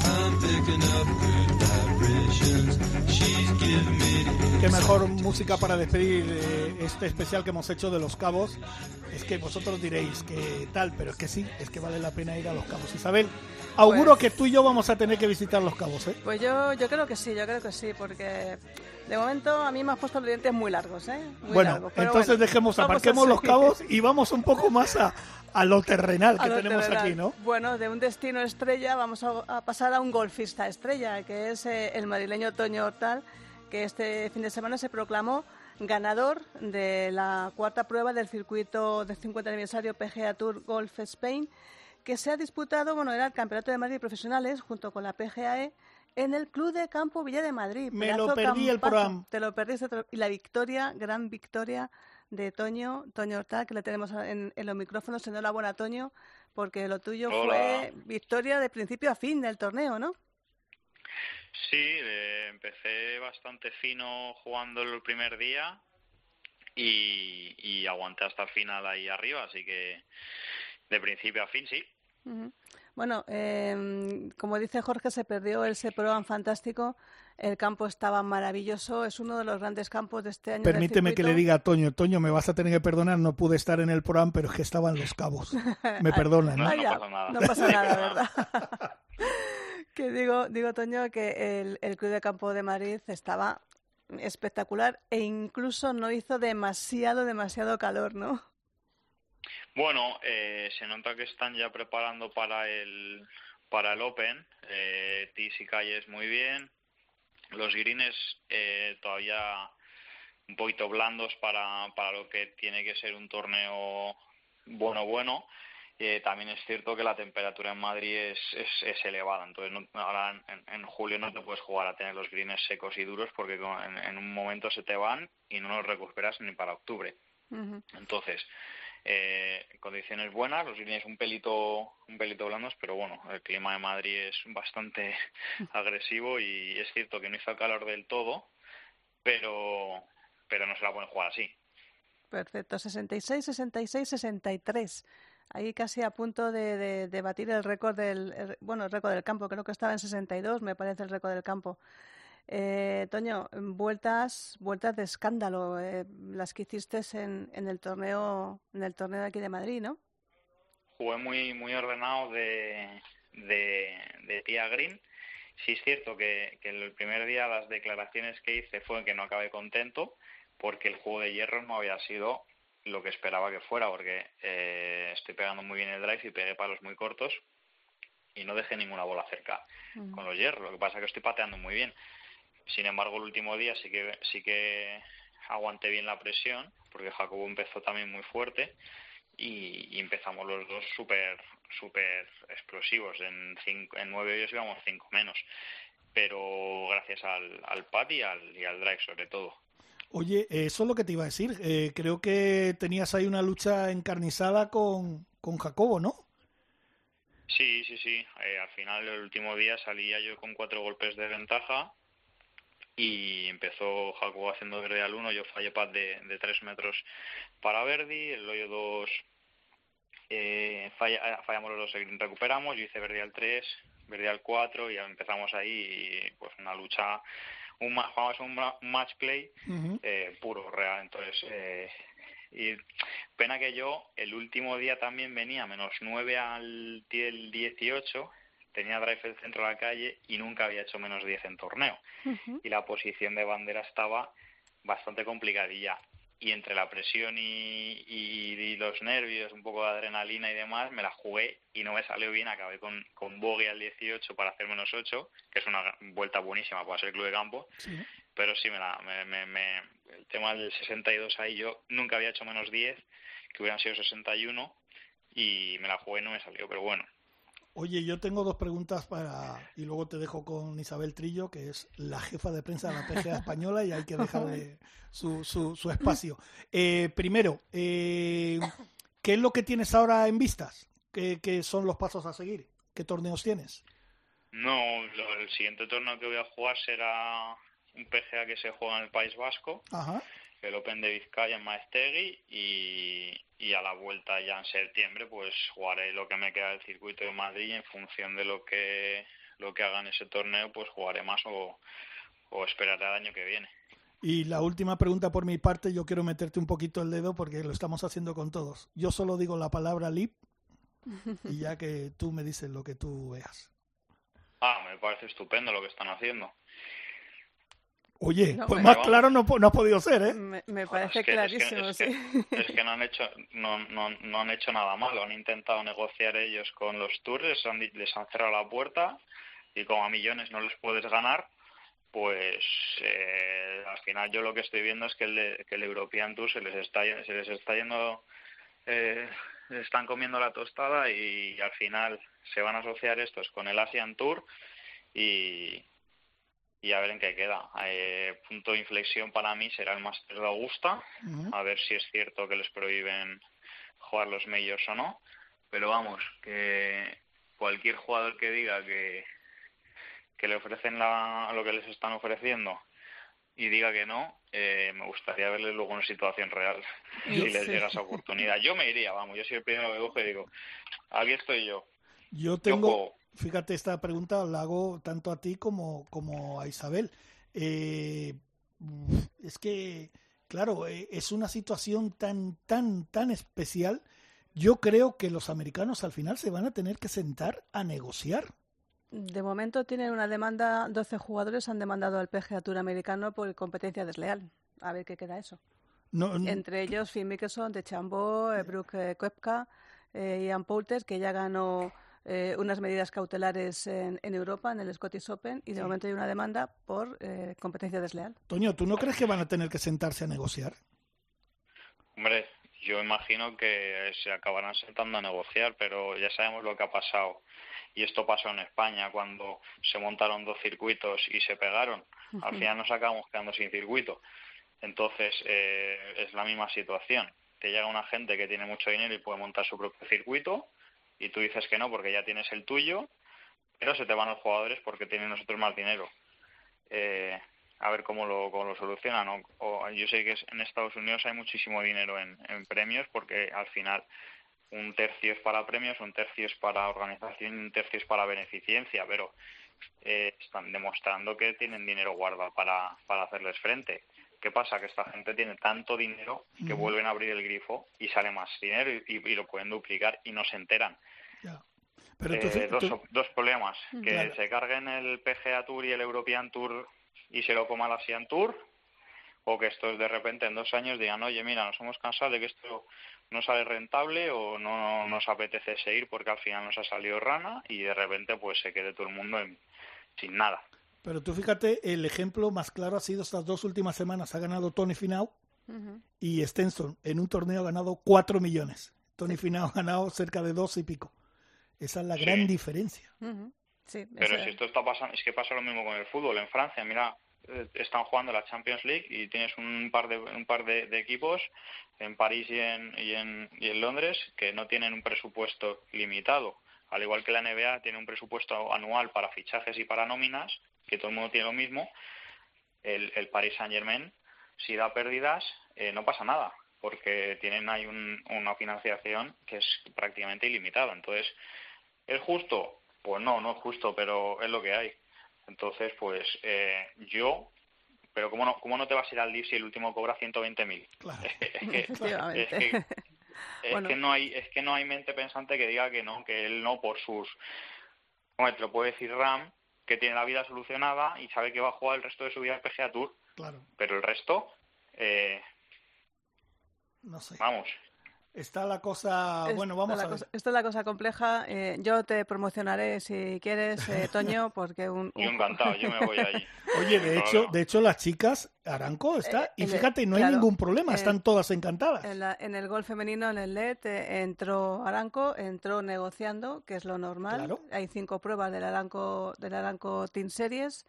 I'm picking up good vibrations. She's giving me the qué mejor música para despedir eh, este especial que hemos hecho de Los Cabos. Es que vosotros diréis que tal, pero es que sí, es que vale la pena ir a Los Cabos. Isabel, auguro pues que tú y yo vamos a tener que visitar Los Cabos, ¿eh? Pues yo, yo creo que sí, yo creo que sí, porque de momento a mí me has puesto los dientes muy largos, ¿eh? bueno, entonces dejemos, aparquemos Los Cabos y vamos un poco más a, a lo terrenal que tenemos aquí, ¿no? Bueno, de un destino estrella vamos a, pasar a un golfista estrella, que es eh, el madrileño Toño Hortal, que este fin de semana se proclamó ganador de la cuarta prueba del circuito del 50 aniversario PGA Tour Golf Spain, que se ha disputado, bueno, era el Campeonato de Madrid Profesionales junto con la PGAE en el Club de Campo Villa de Madrid. Me lo perdí el programa. Te lo perdiste. Y la victoria, gran victoria de Toño, Toño Hortal, que le tenemos en, los micrófonos. Enhorabuena, Toño, porque lo tuyo fue victoria de principio a fin del torneo, ¿no? Sí, empecé bastante fino jugando el primer día y, aguanté hasta el final ahí arriba, así que de principio a fin sí. Bueno, eh, como dice Jorge, se perdió el Seproan fantástico. El campo estaba maravilloso. Es uno de los grandes campos de este año. Permíteme que le diga a Toño. Toño, me vas a tener que perdonar. No pude estar en el programa, pero es que estaban los cabos. Me perdonan. No, no, pasa nada. No pasa nada, ¿verdad? que digo, digo, Toño, que el, el Club de Campo de Madrid estaba espectacular e incluso no hizo demasiado, demasiado calor, ¿no? Bueno, eh, se nota que están ya preparando para el para el Open. Eh, y calles muy bien. Los greens eh, todavía un poquito blandos para, para lo que tiene que ser un torneo bueno bueno. Eh, también es cierto que la temperatura en Madrid es, es, elevada, entonces ahora en, julio no te puedes jugar a tener los greens secos y duros porque en, un momento se te van y no los recuperas ni para octubre. Entonces, eh, condiciones buenas, los greens un pelito, un pelito blandos, pero bueno, el clima de Madrid es bastante agresivo y es cierto que no hizo calor del todo, pero, pero no se la pueden jugar así. Perfecto, 66, 66, 63. Ahí casi a punto de, de, batir el récord del, bueno, el récord del campo, creo que estaba en 62, me parece el récord del campo. Eh, Toño, vueltas, vueltas de escándalo, eh, las que hiciste en, en, el torneo, en el torneo de aquí de Madrid, ¿no? Jugué muy, muy ordenado de, de, de tía Green. Sí es cierto que, que el primer día las declaraciones que hice fue que no acabé contento porque el juego de hierro no había sido lo que esperaba que fuera, porque eh, estoy pegando muy bien el drive y pegué palos muy cortos y no dejé ninguna bola cerca con los hierros. Lo que pasa es que estoy pateando muy bien. Sin embargo, el último día sí que, sí que aguanté bien la presión, porque Jacobo empezó también muy fuerte y, empezamos los dos súper super explosivos. En, cinco, en nueve hoyos íbamos cinco menos, pero gracias al, al pad y al, y al drive sobre todo. Oye, eso es lo que te iba a decir. Eh, creo que tenías ahí una lucha encarnizada con, con Jacobo, ¿no? Sí, sí, sí. Eh, al final, el último día salía yo con cuatro golpes de ventaja y empezó Jacobo haciendo verde al 1, yo fallé pad de, de 3 metros para Verdi, el hoyo 2 eh, falla, fallamos los dos, recuperamos, yo hice verde al 3, verde al 4 y empezamos ahí y, pues una lucha, un, jugamos un, match play eh, puro, real, entonces eh, y pena que yo el último día también venía menos 9 al 18 tenía drive el centro de la calle y nunca había hecho menos 10 en torneo. Y la posición de bandera estaba bastante complicadilla. Y entre la presión y, los nervios, un poco de adrenalina y demás, me la jugué y no me salió bien. Acabé con, con bogey al 18 para hacer menos 8, que es una vuelta buenísima para ser club de campo. Pero sí, me la, me, me, el tema del 62 ahí, yo nunca había hecho menos 10, que hubieran sido 61, y me la jugué y no me salió. Pero bueno, Oye, yo tengo dos preguntas para y luego te dejo con Isabel Trillo, que es la jefa de prensa de la PGA española y hay que dejarle su, su, su espacio. Eh, primero, eh, ¿qué es lo que tienes ahora en vistas? ¿Qué, ¿Qué, son los pasos a seguir? ¿Qué torneos tienes? No, el siguiente torneo que voy a jugar será un PGA que se juega en el País Vasco. Ajá el Open de Vizcaya en Maestegui y, a la vuelta ya en septiembre pues jugaré lo que me queda del circuito de Madrid y en función de lo que lo que haga en ese torneo pues jugaré más o, o esperaré al año que viene. Y la última pregunta por mi parte, yo quiero meterte un poquito el dedo porque lo estamos haciendo con todos. Yo solo digo la palabra lip y ya que tú me dices lo que tú veas. Ah, me parece estupendo lo que están haciendo. Oye, pues más claro no, no, ha podido ser, ¿eh? Me, parece clarísimo, sí. es que no han hecho no, no, no, han hecho nada malo. Han intentado negociar ellos con los tours, les han, les han cerrado la puerta y como a millones no les puedes ganar, pues eh, al final yo lo que estoy viendo es que el, que el European Tour se les está, se les está yendo, eh, están comiendo la tostada y al final se van a asociar estos con el Asian Tour y, y a ver en qué queda. Eh, punto de inflexión para mí será el Master de Augusta, a ver si es cierto que les prohíben jugar los majors o no, pero vamos, que cualquier jugador que diga que, que le ofrecen la, lo que les están ofreciendo y diga que no, eh, me gustaría verle luego una situación real si les llega esa oportunidad. Yo me iría, vamos, yo soy el primero que coge y digo, aquí estoy yo. Yo tengo, fíjate, esta pregunta la hago tanto a ti como, como a Isabel. Eh, es que, claro, eh, es una situación tan, tan, tan especial. Yo creo que los americanos al final se van a tener que sentar a negociar. De momento tienen una demanda, 12 jugadores han demandado al PGA Tour americano por competencia desleal. A ver qué queda eso. Entre ellos Phil Mickelson, De Chambó, eh, Brooke Koepka, Ian Poulter, que ya ganó eh, unas medidas cautelares en, Europa, en el Scottish Open, y de momento hay una demanda por eh, competencia desleal. Toño, ¿tú no crees que van a tener que sentarse a negociar? Hombre, yo imagino que se acabarán sentando a negociar, pero ya sabemos lo que ha pasado. Y esto pasó en España cuando se montaron dos circuitos y se pegaron. Al final nos acabamos quedando sin circuito. Entonces, eh, es la misma situación. Te llega una gente que tiene mucho dinero y puede montar su propio circuito y tú dices que no porque ya tienes el tuyo, pero se te van los jugadores porque tienen nosotros más dinero. Eh, a ver cómo lo, cómo lo solucionan. O, yo sé que en Estados Unidos hay muchísimo dinero en, premios porque al final un tercio es para premios, un tercio es para organización y un tercio es para beneficencia, pero eh, están demostrando que tienen dinero guardado para, para hacerles frente. ¿Qué pasa? Que esta gente tiene tanto dinero que vuelven a abrir el grifo y sale más dinero y, lo pueden duplicar y no se enteran. Eh, dos, problemas. Que se carguen el PGA Tour y el European Tour y se lo coma el Asian Tour. O que estos de repente en dos años digan, oye, mira, nos hemos cansado de que esto no sale rentable o no nos apetece seguir porque al final nos ha salido rana y de repente pues se quede todo el mundo sin nada. Pero tú fíjate, el ejemplo más claro ha sido estas dos últimas semanas. Ha ganado Tony Finau y Stenson en un torneo ha ganado cuatro millones. Tony Finau ha ganado cerca de dos y pico. Esa es la gran diferencia. Pero si esto está pasando, es que pasa lo mismo con el fútbol. En Francia, mira, eh, están jugando la Champions League y tienes un par de un par de, equipos en París y en, y en, y en Londres que no tienen un presupuesto limitado al igual que la NBA tiene un presupuesto anual para fichajes y para nóminas, que todo el mundo tiene lo mismo, el, el Paris Saint Germain, si da pérdidas, eh, no pasa nada, porque tienen ahí una financiación que es prácticamente ilimitada. Entonces, ¿es justo? Pues no, no es justo, pero es lo que hay. Entonces, pues eh, yo pero ¿cómo no, ¿cómo no te vas a ir al DIF si el último cobra 120.000? Claro. es, que, es que no hay es que no hay mente pensante que diga que no que él no por sus como te lo puede decir Ram que tiene la vida solucionada y sabe que va a jugar el resto de su vida al PGA Tour. Claro. Pero el resto eh, no sé. vamos Está la cosa, bueno, vamos a ver. esto es la cosa compleja. Eh, yo te promocionaré si quieres, eh, Toño, porque un, Yo encantado, yo me voy allí. Oye, de hecho, de hecho las chicas, Aranco está, eh, y fíjate, no hay ningún problema, están todas encantadas. En, el gol femenino, en el LED, entró Aranco, entró negociando, que es lo normal. Hay cinco pruebas del Aranco, del Aranco Team Series.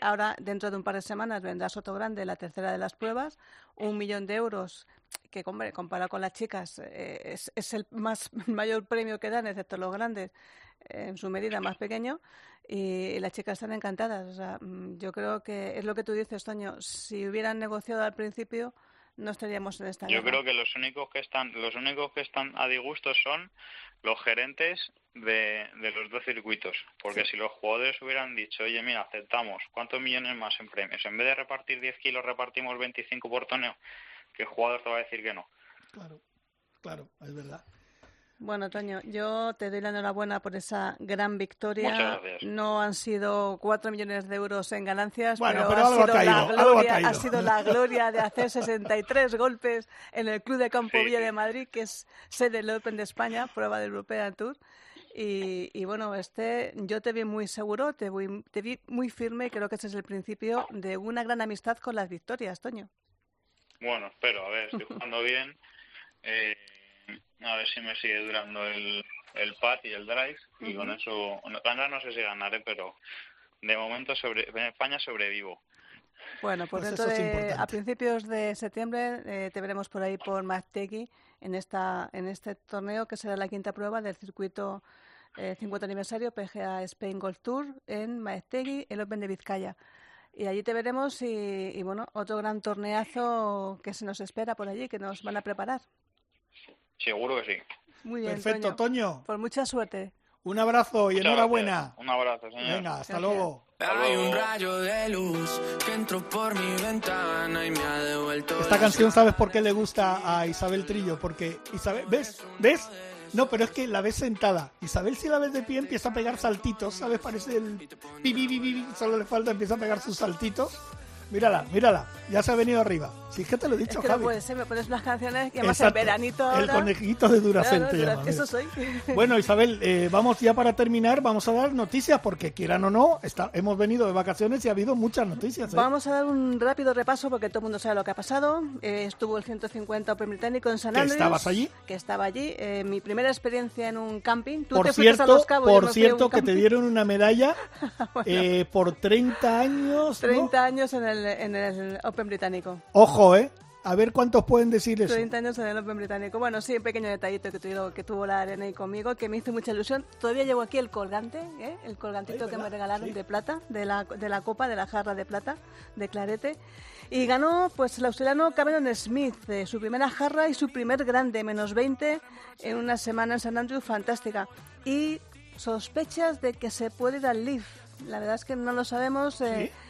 Ahora, dentro de un par de semanas, vendrá Soto Grande, la tercera de las pruebas, un millón de euros que hombre, comparado con las chicas eh, es, el más mayor premio que dan, excepto los grandes, en su medida más pequeño, y, las chicas están encantadas. O sea, mm, yo creo que es lo que tú dices, Toño, si hubieran negociado al principio, no estaríamos en esta. Yo creo que los únicos que están, los únicos que están a disgusto son los gerentes de, de los dos circuitos, porque si los jugadores hubieran dicho, oye, mira, aceptamos, ¿cuántos millones más en premios? En vez de repartir 10 kilos, repartimos 25 por torneo, ¿qué jugador te va a decir que no? Claro, claro, es verdad. Bueno, Toño, yo te doy la enhorabuena por esa gran victoria. Muchas gracias. No han sido cuatro millones de euros en ganancias, Bueno, pero, pero ha, sido caído, la ha gloria, ha sido la gloria de hacer 63 golpes en el Club de Campo Sí, Villa sí. de Madrid, que es sede del Open de España, prueba del European Tour. Y, y bueno, este, yo te vi muy seguro, te vi, te vi muy firme y creo que ese es el principio de una gran amistad con las victorias, Toño. Bueno, espero, a ver, estoy jugando bien. Eh, a ver si me sigue durando el, el pad y el drive. Y con eso, ganar no sé si ganaré, pero de momento sobre, en España sobrevivo. Bueno, pues, Pues dentro eso es de, importante. a principios de septiembre eh, te veremos por ahí por Maztegui en esta en este torneo que será la quinta prueba del circuito eh, 50 aniversario PGA Spain Golf Tour en Maestegui, el Open de Vizcaya. Y allí te veremos y, y, bueno, otro gran torneazo que se nos espera por allí, que nos van a preparar. Seguro que sí. Muy bien, Perfecto, Toño. Pues mucha suerte. Un abrazo y Muchas enhorabuena. gracias. Un abrazo, señor. Venga, hasta Gracias. luego. Hay un rayo de luz que entró por mi ventana y me ha devuelto. Esta canción, ¿sabes por qué le gusta a Isabel Trillo? Porque Isabel, ¿ves? ¿Ves? No, pero es que la ves sentada. Isabel, si la ves de pie, empieza a pegar saltitos, ¿sabes? Parece el solo le falta, empieza a pegar sus saltitos. Mírala, mírala, ya se ha venido arriba. Si es que te lo he Es dicho, que no Javi. puede ser, me pones unas canciones y además Exacto. veranito El ahora. conejito de Duracell te Dura- llama, mira. Eso soy. Bueno, Isabel, eh, vamos ya para terminar, vamos a dar noticias, porque quieran o no, está, hemos venido de vacaciones y ha habido muchas noticias. ¿eh? Vamos a dar un rápido repaso porque todo el mundo sabe lo que ha pasado. Eh, estuvo el 150 Open británico en San ¿Que Andrews. estabas allí? Que estaba allí. Eh, mi primera experiencia en un camping. Tú Por te a cierto, Los Cabos, por a cierto que te camping. dieron una medalla eh, por 30 años. ¿no? 30 años en el, en el Open británico. Ojo, ¿eh? A ver cuántos pueden decir eso. 30 años en el Open británico. Bueno, sí, un pequeño detallito que, tuvo, que tuvo la arena ahí conmigo, que me hizo mucha ilusión. Todavía llevo aquí el colgante, ¿eh? el colgantito Ay, que me regalaron Sí. de plata, de la, de la copa, de la jarra de plata, de clarete. Y ganó pues el australiano Cameron Smith, eh, su primera jarra y su primer grande, menos 20 en una semana en San Andrews, fantástica. Y sospechas de que se puede ir al Leaf. La verdad es que no lo sabemos. eh, sí,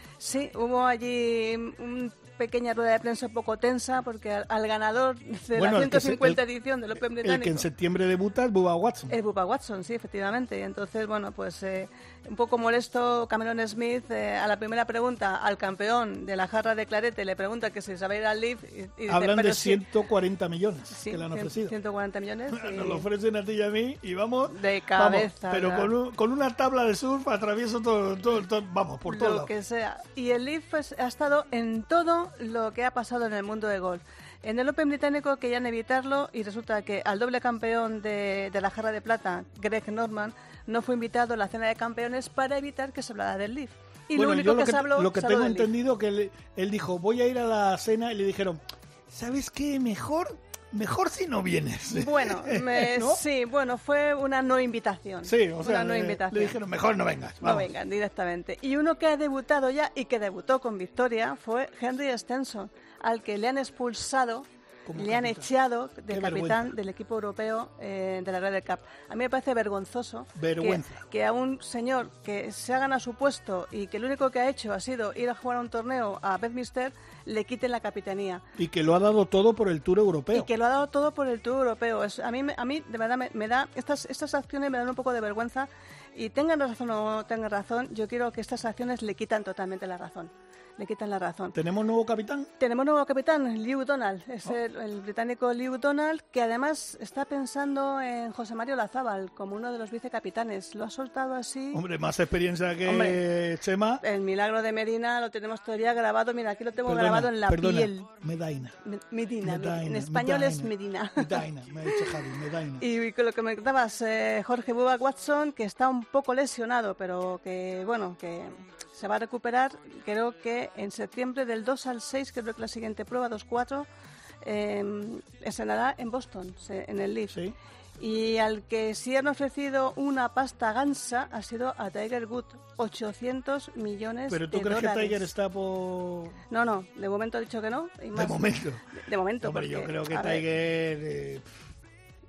hubo allí una pequeña rueda de prensa un poco tensa porque al, al ganador de Bueno, la el que se- 150 el- edición del Open El británico. que en septiembre debuta es Bubba Watson. El Bubba Watson, sí, efectivamente. Y entonces, bueno, pues eh, un poco molesto Cameron Smith eh, a la primera pregunta al campeón de la jarra de clarete le pregunta que si sabe ir al Leaf y, y dice, Hablan "Pero de sí". 140 millones Sí, que le han ofrecido. 140 millones. y- Nos lo ofrecen a ti y a mí y vamos. De vamos, cabeza, pero con, un- con una tabla de surf atravieso todo, todo, todo- vamos, por todo lo lado. que sea. Y el Leaf pues, ha estado en todo lo que ha pasado en el mundo de golf. En el Open británico querían evitarlo y resulta que al doble campeón de, de la jarra de plata, Greg Norman, no fue invitado a la cena de campeones para evitar que se hablara del Leaf. Y bueno, lo único yo lo que, que, se habló, lo que se habló tengo Leaf. entendido que él, él dijo, voy a ir a la cena y le dijeron, ¿sabes qué? Mejor, mejor si no vienes. Bueno, me- ¿No? sí, bueno, fue una no invitación. Sí, o sea, una no le, invitación. le dijeron, mejor no vengas. No vamos". vengan directamente. Y uno que ha debutado ya y que debutó con victoria fue Henry Stenson, al que le han expulsado, Como le han echado de Qué capitán vergüenza. del equipo europeo eh, de la Ryder Cup. A mí me parece vergonzoso que, que a un señor que se ha ganado su puesto y que lo único que ha hecho ha sido ir a jugar a un torneo a Bedminster, le quiten la capitanía. Y que lo ha dado todo por el Tour Europeo. Y que lo ha dado todo por el Tour Europeo. Es- a, mí, a mí, de verdad, me, me da. Estas, estas acciones me dan un poco de vergüenza. Y tengan razón o no tengan razón, yo quiero que estas acciones le quitan totalmente la razón. Le quitan la razón. ¿Tenemos nuevo capitán? Tenemos nuevo capitán, Liu Donald. Es el, el británico Liu Donald, que además está pensando en José Mario Lazábal como uno de los vicecapitanes. Lo ha soltado así. Hombre, más experiencia que Hombre. Chema. El milagro de Medina lo tenemos todavía grabado. Mira, aquí lo tengo Perdona, grabado en la perdona, piel. Me- Medina, Medaina, en español es. Medina. Medaina, me ha dicho Javi, Medaina. Y con lo que me contabas, eh, Jorge Bubak Watson, que está un poco lesionado, pero que, bueno, que se va a recuperar, creo que en septiembre del 2 al 6, creo que la siguiente prueba, 2-4, eh, estrenará en Boston, en el Leaf. Sí. Y al que sí han ofrecido una pasta gansa ha sido a Tiger Woods, 800 millones de ¿Pero tú crees dólares. que Tiger está por...? No, no, de momento ha dicho que no. y De más- momento. De momento, Hombre, yo creo que Tiger... eh,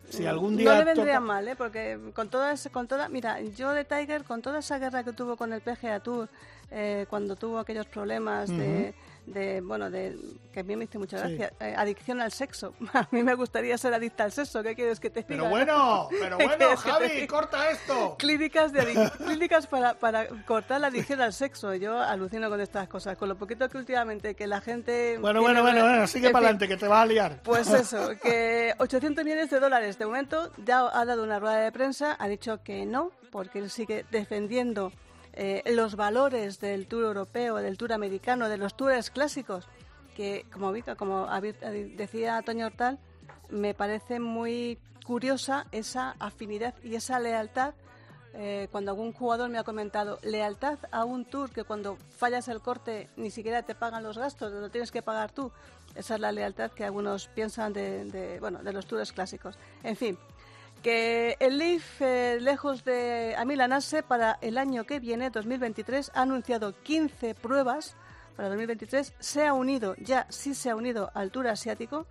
si algún no día le vendría toca- mal, ¿eh? Porque con toda, ese- con toda... Mira, yo de Tiger, con toda esa guerra que tuvo con el PGA Tour, eh, cuando tuvo aquellos problemas de, de, bueno, de que a mí me hizo mucha Sí. gracia, eh, adicción al sexo. A mí me gustaría ser adicta al sexo, ¿qué quieres que te diga? Pero bueno, pero ¿Qué bueno, te Javi, corta esto. Clínicas, de clínicas para, para cortar la adicción al sexo. Yo alucino con estas cosas. Con lo poquito que últimamente que la gente... Bueno, bueno, bueno, bueno, sigue para adelante, que te vas a liar. Pues eso, que 800 millones de dólares de momento ya ha dado una rueda de prensa, ha dicho que no, porque él sigue defendiendo eh, los valores del Tour europeo, del Tour americano, de los tours clásicos, que como, como habi- decía Toño Hortal, me parece muy curiosa esa afinidad y esa lealtad. eh, cuando algún jugador me ha comentado lealtad a un tour que cuando fallas el corte ni siquiera te pagan los gastos, lo tienes que pagar tú. Esa es la lealtad que algunos piensan de, de, bueno, de los tours clásicos. En fin, que el Leaf, eh, lejos de amilanarse para el año que viene, 2023, ha anunciado 15 pruebas para 2023. Se ha unido, ya sí se ha unido al Tour asiático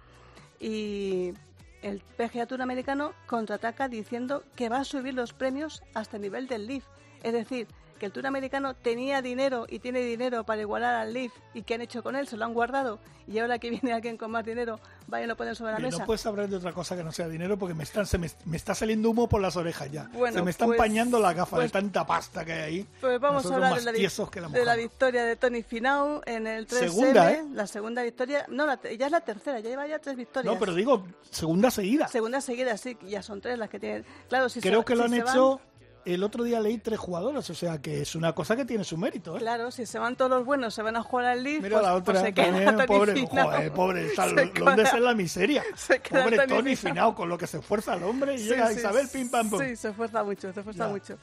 y el PGA Tour americano contraataca diciendo que va a subir los premios hasta el nivel del Leaf. Es decir, que el Tour americano tenía dinero y tiene dinero para igualar al Leaf y ¿qué han hecho con él? Se lo han guardado y ahora que viene alguien con más dinero, va y lo ponen sobre la mesa. no puedes hablar de otra cosa que no sea dinero porque me están, se me, me está saliendo humo por las orejas ya. Bueno, se me están pues- pañando las gafas pues- de tanta pasta que hay ahí. Pues vamos a Nosotros hablar más de la, que la de la victoria de Tony Finau en el 3 Segunda, ¿eh? La segunda victoria. No, la ya es la tercera, ya lleva ya tres victorias. No, pero digo, segunda seguida. Segunda seguida, sí, ya son tres las que tienen. Claro, si Creo se, que lo si han se van- hecho. El otro día leí tres jugadores, o sea que es una cosa que tiene su mérito. ¿eh? Claro, si se van todos los buenos, se van a jugar al Leaf. Mira pues, la pues otra, se queda también, Tony pobre, Finau. joder, pobre, está, Se lo- queda- ¿dónde está la miseria? se queda Pobre Tony. Finau, con lo que se esfuerza el hombre y Sí, llega sí, Isabel, pim pam pum. Sí, se esfuerza mucho, se esfuerza Ya. mucho.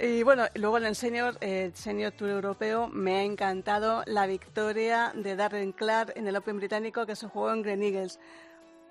Y bueno, luego en el senior, eh, senior Tour Europeo, me ha encantado la victoria de Darren Clark en el Open británico que se jugó en Green Eagles.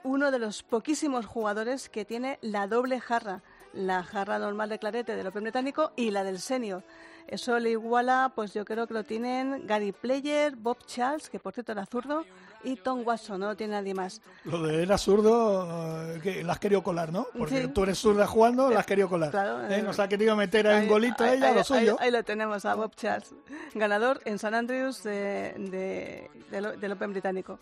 Uno de los poquísimos jugadores que tiene la doble jarra, la jarra normal de clarete del Open británico y la del senior. Eso le iguala, pues yo creo que lo tienen Gary Player, Bob Charles, que por cierto era zurdo, y Tom Watson, no lo tiene nadie más. Lo de era zurdo, eh, que la has querido colar, ¿no? Porque Sí. tú eres zurda jugando, la has querido colar. Claro, ¿Eh? eh, Nos ha querido meter a un Ahí- golito ahí- ella, ahí- lo suyo. Ahí, ahí lo tenemos a Bob Charles, ganador en San Andrews de- de- del Open británico.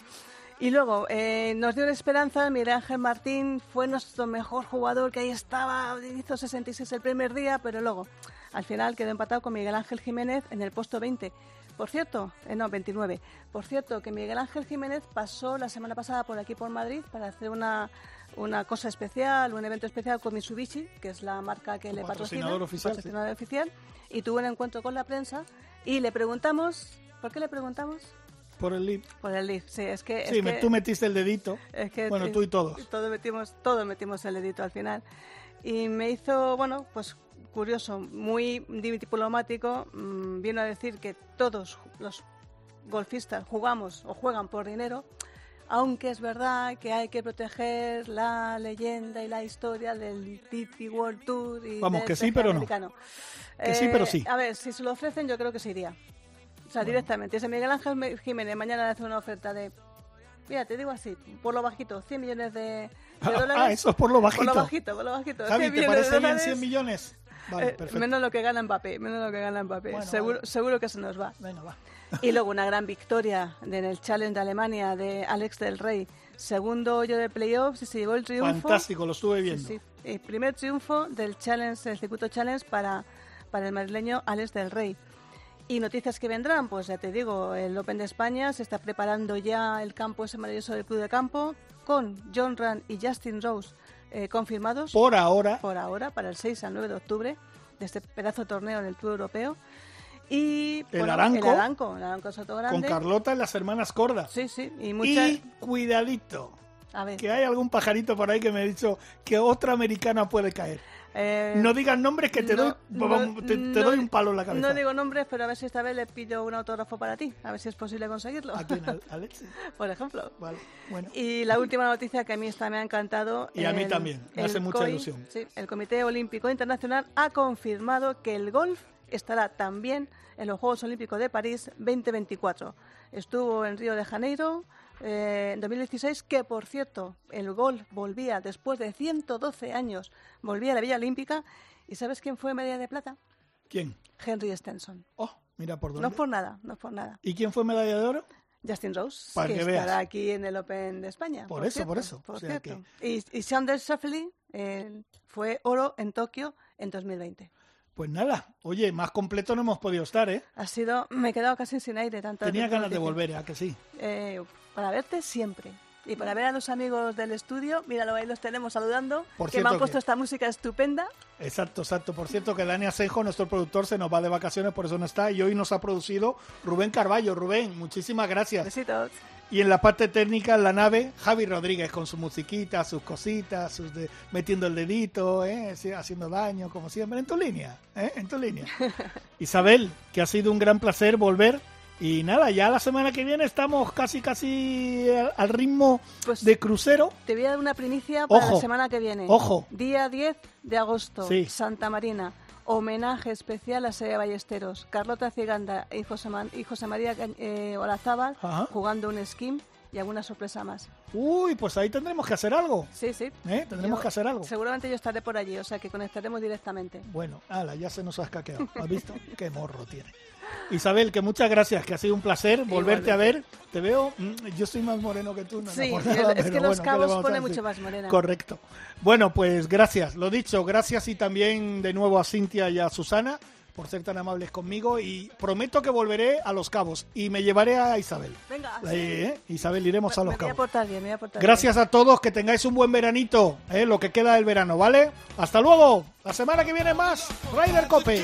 Y luego eh, nos dio la esperanza, Miguel Ángel Martín fue nuestro mejor jugador, que ahí estaba, hizo 66 el primer día, pero luego al final quedó empatado con Miguel Ángel Jiménez en el puesto 20. Por cierto, eh, no, 29. Por cierto, que Miguel Ángel Jiménez pasó la semana pasada por aquí por Madrid para hacer una, una cosa especial, un evento especial con Mitsubishi, que es la marca que le patrocina, patrocinador oficial, sí. patrocinador oficial, y tuvo un encuentro con la prensa y le preguntamos, ¿por qué le preguntamos? Por el lip. Por el Leaf, sí, es que... Sí, es me- que- tú metiste el dedito. es que Bueno, eh, tú y todos. Todos metimos, todos metimos el dedito al final. Y me hizo, bueno, pues curioso, muy diplomático. mm, vino a decir que todos los golfistas jugamos o juegan por dinero, aunque es verdad que hay que proteger la leyenda y la historia del DP World Tour. Y Vamos, del que sí, pero no. Que sí, pero sí. A ver, si se lo ofrecen, yo creo que se iría. O sea, directamente. Ese Miguel Ángel Jiménez mañana le hace una oferta de Mira, te digo así, por lo bajito, 100 millones de, de Ah, dólares. ah, eso es por lo bajito. Por lo bajito, por lo bajito. Javi, 100 ¿te parece bien dólares, 100 millones? Vale, eh, perfecto. menos lo que gana Mbappé, menos lo que gana Mbappé. Bueno, seguro, vale. seguro que se nos va. Venga, va. Y luego una gran victoria en el Challenge de Alemania de Alex del Rey. Segundo hoyo de playoffs y se llevó el triunfo. Fantástico, lo estuve Sí, viendo. sí. El primer triunfo del Challenge, del circuito Challenge para, para el madrileño Alex del Rey. Y noticias que vendrán, pues ya te digo, el Open de España se está preparando ya el campo ese maravilloso del Club de Campo con John Rand y Justin Rose eh, confirmados Por ahora, por ahora para el 6 al 9 de octubre de este pedazo de torneo en el Tour Europeo. Y El bueno, Aranco. el Aranco, el Aranco Soto con Grande. Carlota y las hermanas Corda. Sí, sí, y muchas Y cuidadito, a ver. que hay algún pajarito por ahí que me ha dicho que otra americana puede caer. Eh, no digas nombres que te, doy, te, doy un palo en la cabeza. No digo nombres, pero a ver si esta vez le pido un autógrafo para ti. A ver si es posible conseguirlo. ¿A quién? ¿Alex? Por ejemplo. Vale, bueno. Y la última noticia que a mí esta me ha encantado. Y a mí también. Me hace mucha ilusión. Sí, el Comité Olímpico Internacional ha confirmado que el golf estará también en los Juegos Olímpicos de París 2024. Estuvo en Río de Janeiro eh, en 2016, que por cierto, el golf volvía después de 112 años, volvía a la Villa Olímpica. ¿Y sabes quién fue medalla de plata? ¿Quién? Henry Stenson. Oh, mira por dónde. No es por nada, no es por nada. ¿Y quién fue medalla de oro? Justin Rose, que, estará aquí en el Open de España. Por, eso, por eso. Por cierto. Y, y Sanders eh, fue oro en Tokio en 2020. Pues nada, oye, más completo no hemos podido estar, ¿eh? Ha sido, me he quedado casi sin aire tanto. Tenía ganas de volver, ¿a que sí? Eh, para verte siempre. Y para ver a los amigos del estudio, míralo, ahí los tenemos saludando, que me han puesto esta música estupenda. Exacto, exacto. Por cierto, que Dani Asenjo, nuestro productor, se nos va de vacaciones, por eso no está. Y hoy nos ha producido Rubén Carballo. Rubén, muchísimas gracias. Besitos. Y en la parte técnica, en la nave, Javi Rodríguez con su musiquita, sus cositas, sus metiendo el dedito, ¿eh? haciendo daño, como siempre, en tu línea, ¿eh? en tu línea. Isabel, que ha sido un gran placer volver. Y nada, ya la semana que viene estamos casi, casi al ritmo pues de crucero. Te voy a dar una primicia para la semana que viene. Ojo. Día 10 de agosto, Santa Marina homenaje especial a Sede Ballesteros. Carlota Ciganda y José, y José María eh, Olazábal jugando un skim y alguna sorpresa más. Uy, pues ahí tendremos que hacer algo. Sí, sí. ¿Eh? Tendremos que hacer algo. Seguramente yo estaré por allí, o sea que conectaremos directamente. Bueno, ala, ya se nos ha escaqueado. ¿Has visto? Qué morro tiene. Isabel, que muchas gracias, que ha sido un placer volverte a ver. Te veo, mm, yo soy más moreno que tú. No sí, es que los cabos pone mucho más morena. Correcto. Bueno, pues gracias, lo dicho, gracias y también de nuevo a Cintia y a Susana por ser tan amables conmigo y prometo que volveré a Los Cabos y me llevaré a Isabel. Venga, ¿eh? Isabel, iremos a Los Cabos. bien, Gracias a todos, que tengáis un buen veranito, ¿eh? lo que queda del verano, ¿vale? Hasta luego, la semana que viene más, Ryder Cope.